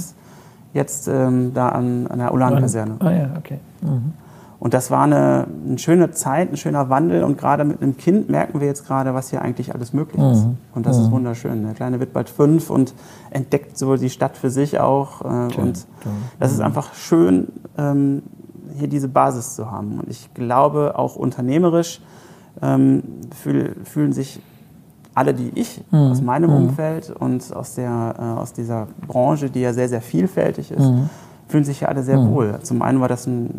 jetzt ähm, da an, an der Ulan-Kaserne. Ah ja, okay. Mhm. Und das war eine, eine, schöne Zeit, ein schöner Wandel. Und gerade mit einem Kind merken wir jetzt gerade, was hier eigentlich alles möglich ist. Mhm. Und das mhm. ist wunderschön. Der Kleine wird bald fünf und entdeckt so die Stadt für sich auch. Äh, und das ist mhm. einfach schön, ähm, hier diese Basis zu haben. Und ich glaube, auch unternehmerisch ähm, fühl, fühlen sich alle, die ich mhm. aus meinem mhm. Umfeld und aus, der, äh, aus dieser Branche, die ja sehr, sehr vielfältig ist, mhm. fühlen sich ja alle sehr mhm. wohl. Zum einen war das, ein,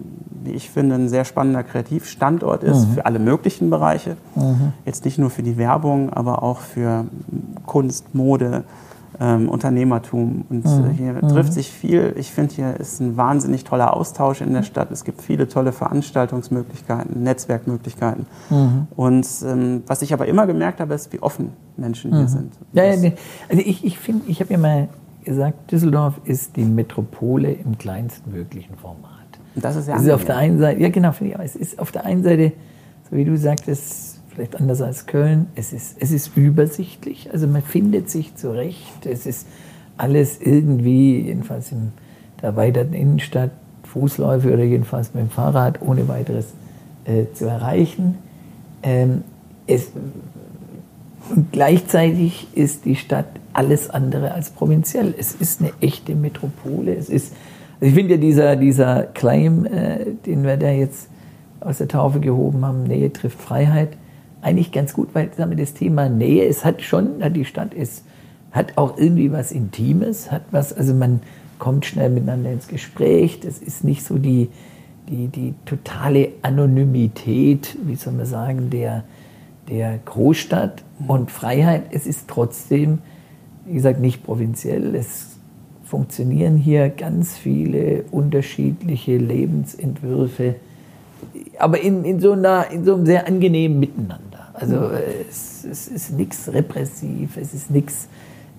wie ich finde, ein sehr spannender Kreativstandort ist mhm. für alle möglichen Bereiche. Mhm. Jetzt nicht nur für die Werbung, aber auch für Kunst, Mode, ähm, Unternehmertum. Und äh, mhm. hier mhm. trifft sich viel. Ich finde, hier ist ein wahnsinnig toller Austausch in der Stadt. Es gibt viele tolle Veranstaltungsmöglichkeiten, Netzwerkmöglichkeiten. Mhm. Und ähm, was ich aber immer gemerkt habe, ist, wie offen Menschen hier mhm. sind. Ja, ja, nee. also ich, ich finde, ich habe ja mal gesagt, Düsseldorf ist die Metropole im kleinstmöglichen Format. Und das ist ja es ist auf der einen Seite, ja genau, finde ich, es ist auf der einen Seite, so wie du sagtest, vielleicht anders als Köln. Es ist, es ist übersichtlich, also man findet sich zurecht. Es ist alles irgendwie, jedenfalls in der erweiterten Innenstadt, Fußläufe oder jedenfalls mit dem Fahrrad ohne weiteres äh, zu erreichen. Ähm, es, und gleichzeitig ist die Stadt alles andere als provinziell. Es ist eine echte Metropole. Es ist, also ich finde ja dieser, dieser Claim, äh, den wir da jetzt aus der Taufe gehoben haben, Nähe trifft Freiheit, eigentlich ganz gut, weil sagen wir, das Thema Nähe, es hat schon, die Stadt ist, hat auch irgendwie was Intimes, hat was, also man kommt schnell miteinander ins Gespräch, das ist nicht so die, die, die totale Anonymität, wie soll man sagen, der, der Großstadt und Freiheit. Es ist trotzdem, wie gesagt, nicht provinziell. Es funktionieren hier ganz viele unterschiedliche Lebensentwürfe, aber in, in, so, einer, in so einem sehr angenehmen Miteinander. Also es, es ist nichts repressiv, es ist nichts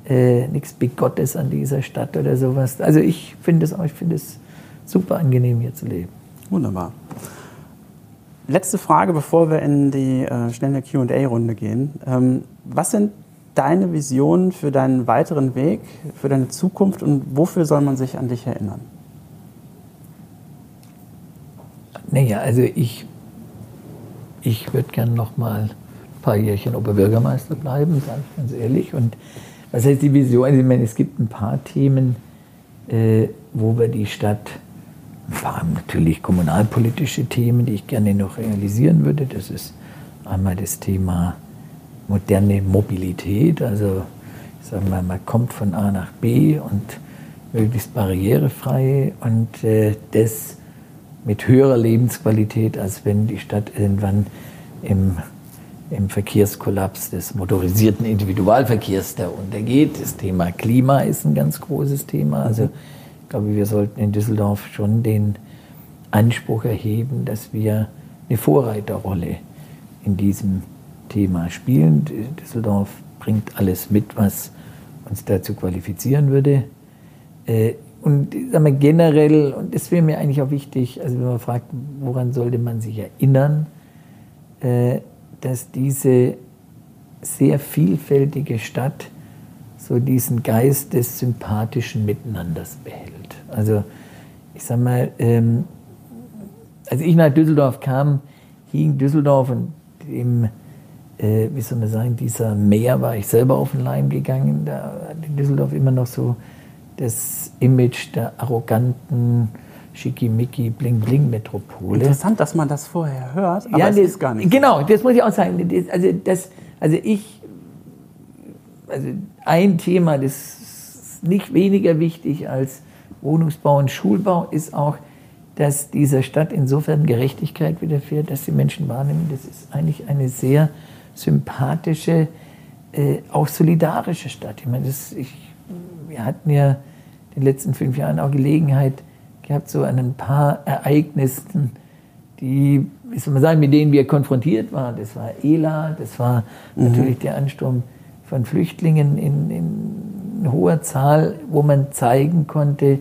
äh, Bigottes an dieser Stadt oder sowas. Also ich finde es ich finde es super angenehm hier zu leben. Wunderbar. Letzte Frage, bevor wir in die äh, schnelle Q&A-Runde gehen. Ähm, was sind deine Visionen für deinen weiteren Weg, für deine Zukunft und wofür soll man sich an dich erinnern? Naja, also ich, ich würde gerne noch mal paar Jährchen Oberbürgermeister bleiben, sage ich ganz ehrlich. Und was heißt die Vision? Ich meine, es gibt ein paar Themen, äh, wo wir die Stadt, ein paar natürlich kommunalpolitische Themen, die ich gerne noch realisieren würde. Das ist einmal das Thema moderne Mobilität, also ich sage mal, man kommt von A nach B und möglichst barrierefrei und äh, das mit höherer Lebensqualität, als wenn die Stadt irgendwann im im Verkehrskollaps des motorisierten Individualverkehrs da untergeht. Das Thema Klima ist ein ganz großes Thema. Also ich glaube, wir sollten in Düsseldorf schon den Anspruch erheben, dass wir eine Vorreiterrolle in diesem Thema spielen. Düsseldorf bringt alles mit, was uns dazu qualifizieren würde. Äh, und sagen wir, generell, und das wäre mir eigentlich auch wichtig, also wenn man fragt, woran sollte man sich erinnern, äh, dass diese sehr vielfältige Stadt so diesen Geist des sympathischen Miteinanders behält. Also ich sag mal, ähm, als ich nach Düsseldorf kam, hing Düsseldorf und im, äh, wie soll man sagen, dieser Meer war ich selber auf den Leim gegangen. Da hat Düsseldorf immer noch so das Image der arroganten, schickimicki, bling-bling-Metropole. Interessant, dass man das vorher hört, aber ja, das, ist gar nicht Genau, das muss ich auch sagen. Das, also, das, also ich, also ein Thema, das ist nicht weniger wichtig als Wohnungsbau und Schulbau, ist auch, dass dieser Stadt insofern Gerechtigkeit widerfährt, dass die Menschen wahrnehmen, das ist eigentlich eine sehr sympathische, äh, auch solidarische Stadt. Ich meine, das, ich, wir hatten ja in den letzten fünf Jahren auch Gelegenheit, gehabt, so an ein paar Ereignissen, die wie soll man sagen, mit denen wir konfrontiert waren. Das war ELA, das war mhm. natürlich der Ansturm von Flüchtlingen in, in hoher Zahl, wo man zeigen konnte,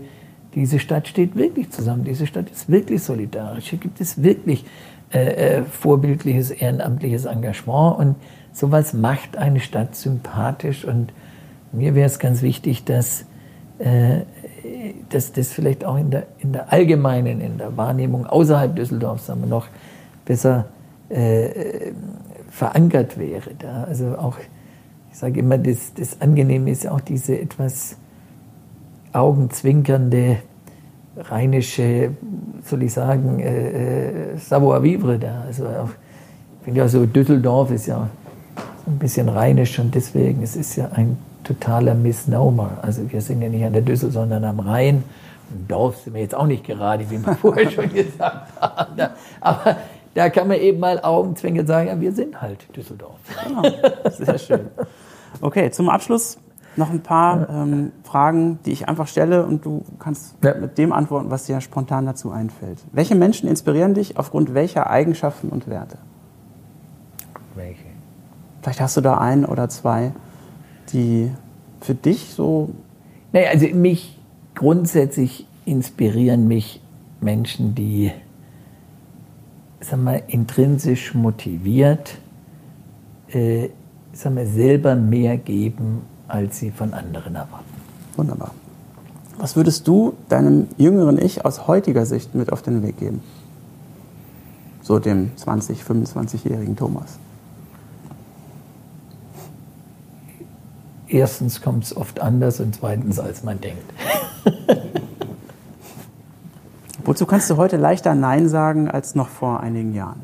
diese Stadt steht wirklich zusammen, diese Stadt ist wirklich solidarisch, hier gibt es wirklich äh, äh, vorbildliches ehrenamtliches Engagement und sowas macht eine Stadt sympathisch und mir wäre es ganz wichtig, dass, äh, dass das vielleicht auch in der, in der allgemeinen, in der Wahrnehmung außerhalb Düsseldorfs sagen wir, noch besser äh, verankert wäre. Da. Also auch, ich sage immer, das, das Angenehme ist auch diese etwas augenzwinkernde rheinische, soll ich sagen, äh, äh, Savoir-vivre da. Also auch, ich finde ja so, Düsseldorf ist ja ein bisschen rheinisch und deswegen, es ist ja ein totaler Misnomer. Also wir sind ja nicht an der Düssel, sondern am Rhein. Im Dorf sind wir jetzt auch nicht gerade, wie wir vorher schon gesagt haben. Aber da kann man eben mal augenzwinkern sagen, ja, wir sind halt Düsseldorf. Genau, sehr schön. Okay, zum Abschluss noch ein paar ähm, Fragen, die ich einfach stelle und du kannst ja. mit dem antworten, was dir spontan dazu einfällt. Welche Menschen inspirieren dich aufgrund welcher Eigenschaften und Werte? Welche? Vielleicht hast du da ein oder zwei, die für dich so. Naja, also mich grundsätzlich inspirieren mich Menschen, die sag mal, intrinsisch motiviert äh, sag mal, selber mehr geben als sie von anderen erwarten. Wunderbar. Was würdest du deinem jüngeren Ich aus heutiger Sicht mit auf den Weg geben? So dem 20-, 25-jährigen Thomas. Erstens kommt es oft anders und zweitens, als man denkt. Wozu kannst du heute leichter Nein sagen als noch vor einigen Jahren?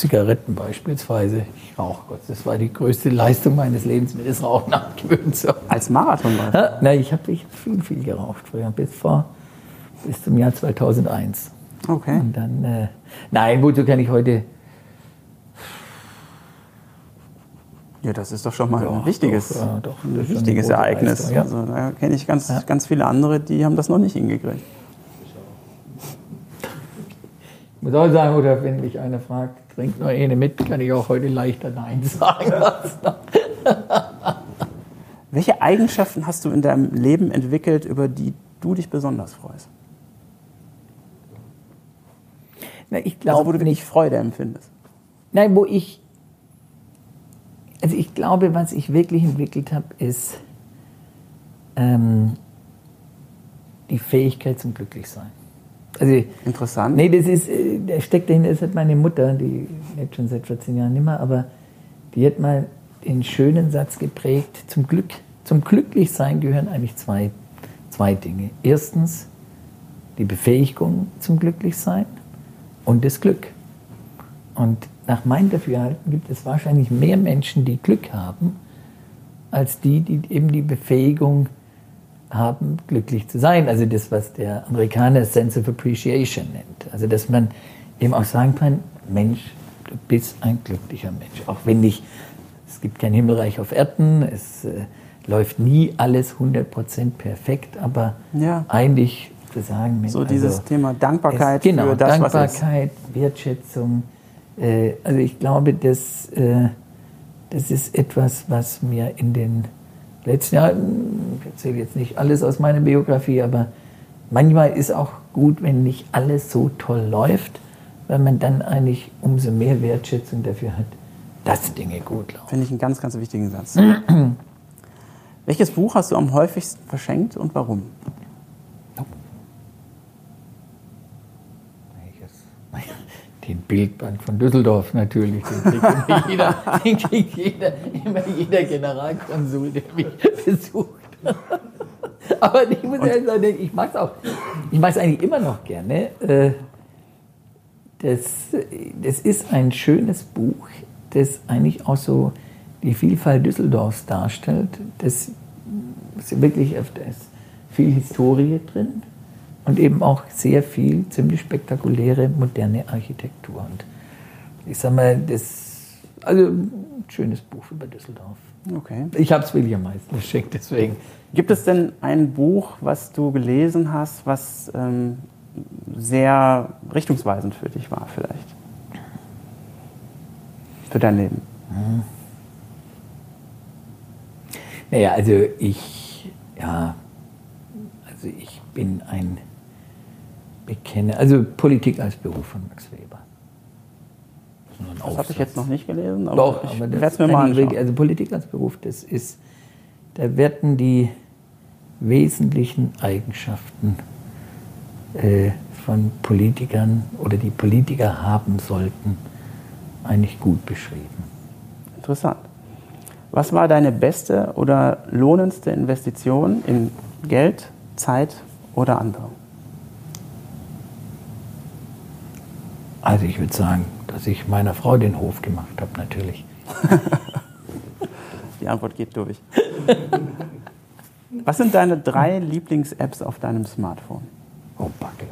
Zigaretten beispielsweise. Ich rauche Gott, das war die größte Leistung meines Lebens, mir das Rauchen abgewöhnt zu Als Marathonläufer? Ja, nein, ich habe ich hab viel, viel geraucht früher, bis, vor, bis zum Jahr 2001. Okay. Und dann, äh, nein, wozu kann ich heute... Ja, das ist doch schon mal ja, ein wichtiges, doch, ja, doch, ein wichtiges Ereignis. Leistung, ja. Also, da kenne ich ganz, ganz viele andere, die haben das noch nicht hingekriegt. Ich muss auch sagen, oder wenn mich einer fragt, trink nur eine mit, kann ich auch heute leichter Nein sagen. Welche Eigenschaften hast du in deinem Leben entwickelt, über die du dich besonders freust? Na, ich glaube, also, wo du nicht Freude empfindest. Nein, wo ich, also ich glaube, was ich wirklich entwickelt habe, ist ähm, die Fähigkeit zum Glücklichsein. Also, Interessant. Nee, das ist, äh, der steckt dahinter, das hat meine Mutter, die lebt schon seit 14 Jahren nicht mehr, aber die hat mal den schönen Satz geprägt, zum Glück, zum Glücklichsein gehören eigentlich zwei, zwei Dinge. Erstens die Befähigung zum Glücklichsein und das Glück. Und nach meinem Dafürhalten gibt es wahrscheinlich mehr Menschen, die Glück haben, als die, die eben die Befähigung haben, glücklich zu sein. Also das, was der Amerikaner Sense of Appreciation nennt. Also dass man eben auch sagen kann, Mensch, du bist ein glücklicher Mensch. Auch wenn nicht, es gibt kein Himmelreich auf Erden, es äh, läuft nie alles 100% perfekt, aber ja. eigentlich zu sagen, Mensch, so dieses also, Thema Dankbarkeit es, genau, für das, Dankbarkeit, Wertschätzung. Äh, also ich glaube, dass, äh, das ist etwas, was mir in den letzten Jahren, ich erzähle jetzt nicht alles aus meiner Biografie, aber manchmal ist auch gut, wenn nicht alles so toll läuft, weil man dann eigentlich umso mehr Wertschätzung dafür hat, dass Dinge gut laufen. Finde ich einen ganz, ganz wichtigen Satz. Welches Buch hast du am häufigsten verschenkt und warum? Den Bildband von Düsseldorf natürlich. Den kriegt jeder, den kriegt jeder, immer jeder Generalkonsul, der mich besucht. Aber ich muss ehrlich sagen, ich mag es auch. Ich mag es eigentlich immer noch gerne. Äh, das, das ist ein schönes Buch, das eigentlich auch so die Vielfalt Düsseldorfs darstellt. Das ist wirklich öfter ist viel Historie drin und eben auch sehr viel ziemlich spektakuläre moderne Architektur. Und ich sag mal, das also ein schönes Buch über Düsseldorf. Okay. Ich habe es wirklich am meisten geschenkt, deswegen. Gibt es denn ein Buch, was du gelesen hast, was ähm, sehr richtungsweisend für dich war vielleicht? Für dein Leben? Hm. Naja, also ich, ja, also ich bin ein Bekenner, also Politik als Beruf von Max Weber. Das habe ich jetzt noch nicht gelesen, aber Doch, ich werde es mir mal anschauen. Also Politik als Beruf, das ist, da werden die wesentlichen Eigenschaften äh, von Politikern oder die Politiker haben sollten, eigentlich gut beschrieben. Interessant. Was war deine beste oder lohnendste Investition in Geld, Zeit oder andere? Also ich würde sagen, dass ich meiner Frau den Hof gemacht habe, natürlich. Die Antwort geht durch. Was sind deine drei Lieblings-Apps auf deinem Smartphone? Oh, Backe.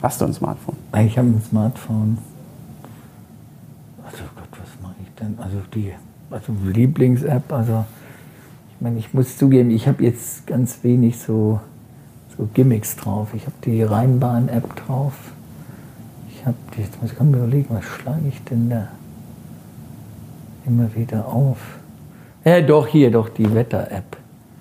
Hast du ein Smartphone? Ich habe ein Smartphone. Also Gott, was mache ich denn? Also die also Lieblings-App, also meine, ich muss zugeben, ich habe jetzt ganz wenig so, so Gimmicks drauf. Ich habe die Rheinbahn-App drauf. Ich habe die, jetzt muss ich mir überlegen, was schlage ich denn da immer wieder auf? Ja, doch, hier, doch, die Wetter-App.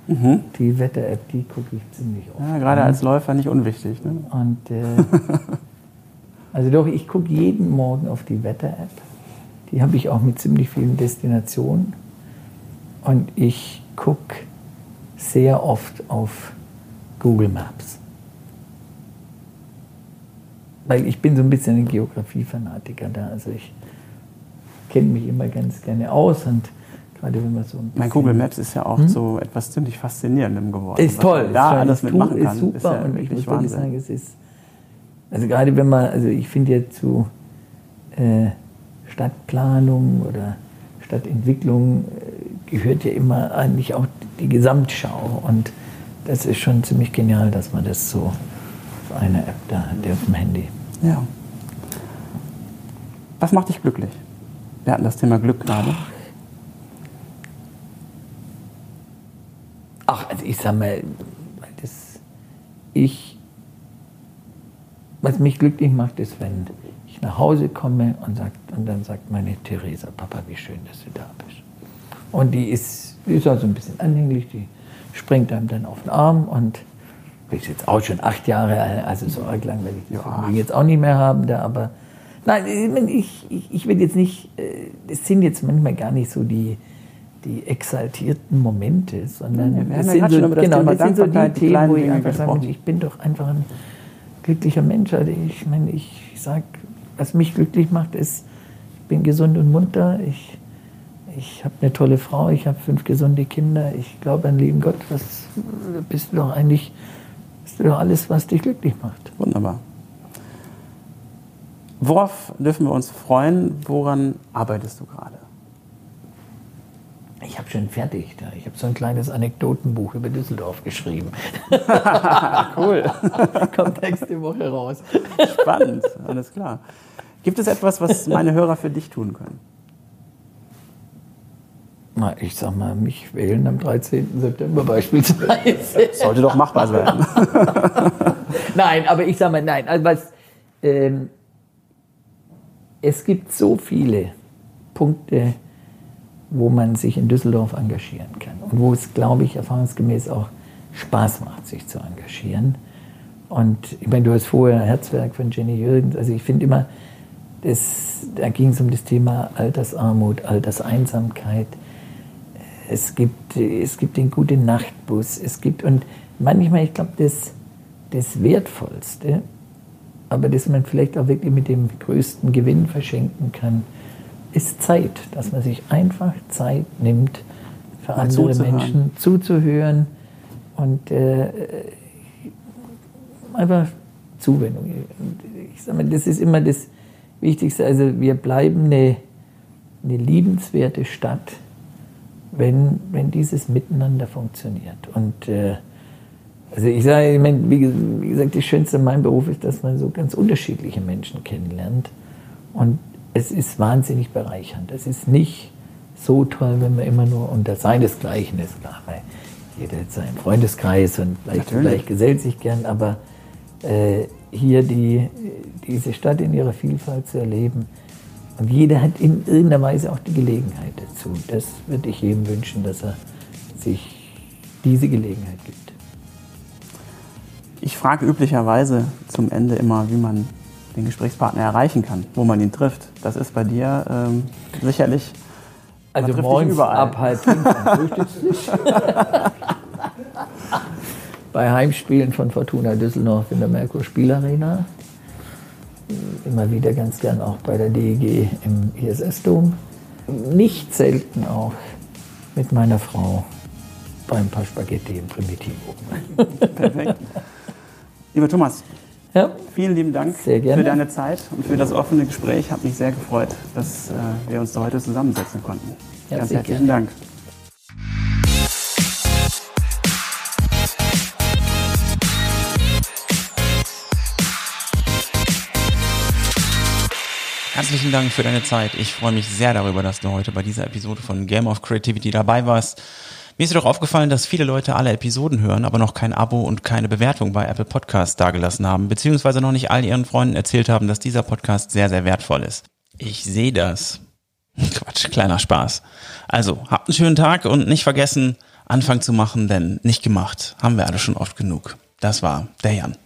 Mhm. Die Wetter-App, die gucke ich ziemlich oft. Ja, gerade an. als Läufer nicht unwichtig. Ne? Und, äh, also doch, ich gucke jeden Morgen auf die Wetter-App. Die habe ich auch mit ziemlich vielen Destinationen. Und ich gucke sehr oft auf Google Maps. Weil ich bin so ein bisschen ein Geografie-Fanatiker da. Also ich kenne mich immer ganz gerne aus und Gerade wenn man so mein Google Maps ist ja auch hm? so etwas ziemlich Faszinierendem geworden. Ist toll. da alles mitmachen kann, ist super. Ist ja und ich muss wirklich sagen, es ist, also gerade wenn man, also ich finde ja zu äh, Stadtplanung oder Stadtentwicklung gehört ja immer eigentlich auch die Gesamtschau. Und das ist schon ziemlich genial, dass man das so auf einer App da hat, auf dem Handy. Ja. Was macht dich glücklich? Wir hatten das Thema Glück gerade. Ach, also ich sag mal, das, ich, was mich glücklich macht, ist, wenn ich nach Hause komme und, sagt, und dann sagt meine Theresa, Papa, wie schön, dass du da bist. Und die ist, die ist also ein bisschen anhänglich, die springt einem dann auf den Arm und ist jetzt auch schon acht Jahre alt, also so arg lang werde ich ja. jetzt auch nicht mehr haben, da, aber nein, ich, ich, ich will jetzt nicht, äh, das sind jetzt manchmal gar nicht so die, die exaltierten Momente, sondern ja, das, sind so, genau, das sind so die Themen, wo ich einfach sage, ich bin doch einfach ein glücklicher Mensch. Also ich meine, ich sage, was mich glücklich macht, ist, ich bin gesund und munter, ich, ich habe eine tolle Frau, ich habe fünf gesunde Kinder, ich glaube an lieben Gott, was bist du doch eigentlich, bist du doch alles, was dich glücklich macht. Wunderbar. Worauf dürfen wir uns freuen? Woran arbeitest du gerade? Ich habe schon fertig. Da. Ich habe so ein kleines Anekdotenbuch über Düsseldorf geschrieben. cool. Kommt nächste Woche raus. Spannend, alles klar. Gibt es etwas, was meine Hörer für dich tun können? Na, ich sag mal, mich wählen am 13. September beispielsweise. Sollte doch machbar sein. nein, aber ich sag mal, nein. Also was, ähm, es gibt so viele Punkte, wo man sich in Düsseldorf engagieren kann und wo es, glaube ich, erfahrungsgemäß auch Spaß macht, sich zu engagieren. Und ich meine, du hast vorher Herzwerk von Jenny Jürgens, also ich finde immer, das, da ging es um das Thema Altersarmut, Alterseinsamkeit. Es gibt, es gibt den guten Nachtbus, es gibt, und manchmal, ich glaube, das, das Wertvollste, aber das man vielleicht auch wirklich mit dem größten Gewinn verschenken kann, ist Zeit, dass man sich einfach Zeit nimmt, für Mal andere zuzuhören. Menschen zuzuhören und äh, einfach Zuwendung. Ich sage mal, das ist immer das Wichtigste. Also wir bleiben eine, eine liebenswerte Stadt, wenn, wenn dieses Miteinander funktioniert. Und äh, also ich sage, ich meine, wie gesagt, das Schönste an meinem Beruf ist, dass man so ganz unterschiedliche Menschen kennenlernt. Und es ist wahnsinnig bereichernd. Es ist nicht so toll, wenn man immer nur unter seinesgleichen ist. Klar, weil jeder hat seinen Freundeskreis und vielleicht, vielleicht gesellt sich gern, aber äh, hier die, diese Stadt in ihrer Vielfalt zu erleben. Und jeder hat in irgendeiner Weise auch die Gelegenheit dazu. Das würde ich jedem wünschen, dass er sich diese Gelegenheit gibt. Ich frage üblicherweise zum Ende immer, wie man den Gesprächspartner erreichen kann, wo man ihn trifft. Das ist bei dir ähm, sicherlich. Also morgens ab halb fünf Bei Heimspielen von Fortuna Düsseldorf in der Merkur Spielarena. Immer wieder ganz gern auch bei der DEG im ISS-Dom. Nicht selten auch mit meiner Frau beim paar Spaghetti im Primitivo. Perfekt. Lieber Thomas, ja. vielen lieben Dank für deine Zeit und für das offene Gespräch. Hat mich sehr gefreut, dass äh, wir uns da heute zusammensetzen konnten. Ja, Ganz herzlichen gerne. Dank. Herzlichen Dank für deine Zeit. Ich freue mich sehr darüber, dass du heute bei dieser Episode von Game of Creativity dabei warst. Mir ist jedoch aufgefallen, dass viele Leute alle Episoden hören, aber noch kein Abo und keine Bewertung bei Apple Podcasts dagelassen haben, beziehungsweise noch nicht all ihren Freunden erzählt haben, dass dieser Podcast sehr, sehr wertvoll ist. Ich sehe das. Quatsch, kleiner Spaß. Also, habt einen schönen Tag und nicht vergessen, Anfang zu machen, denn nicht gemacht haben wir alle schon oft genug. Das war der Jan.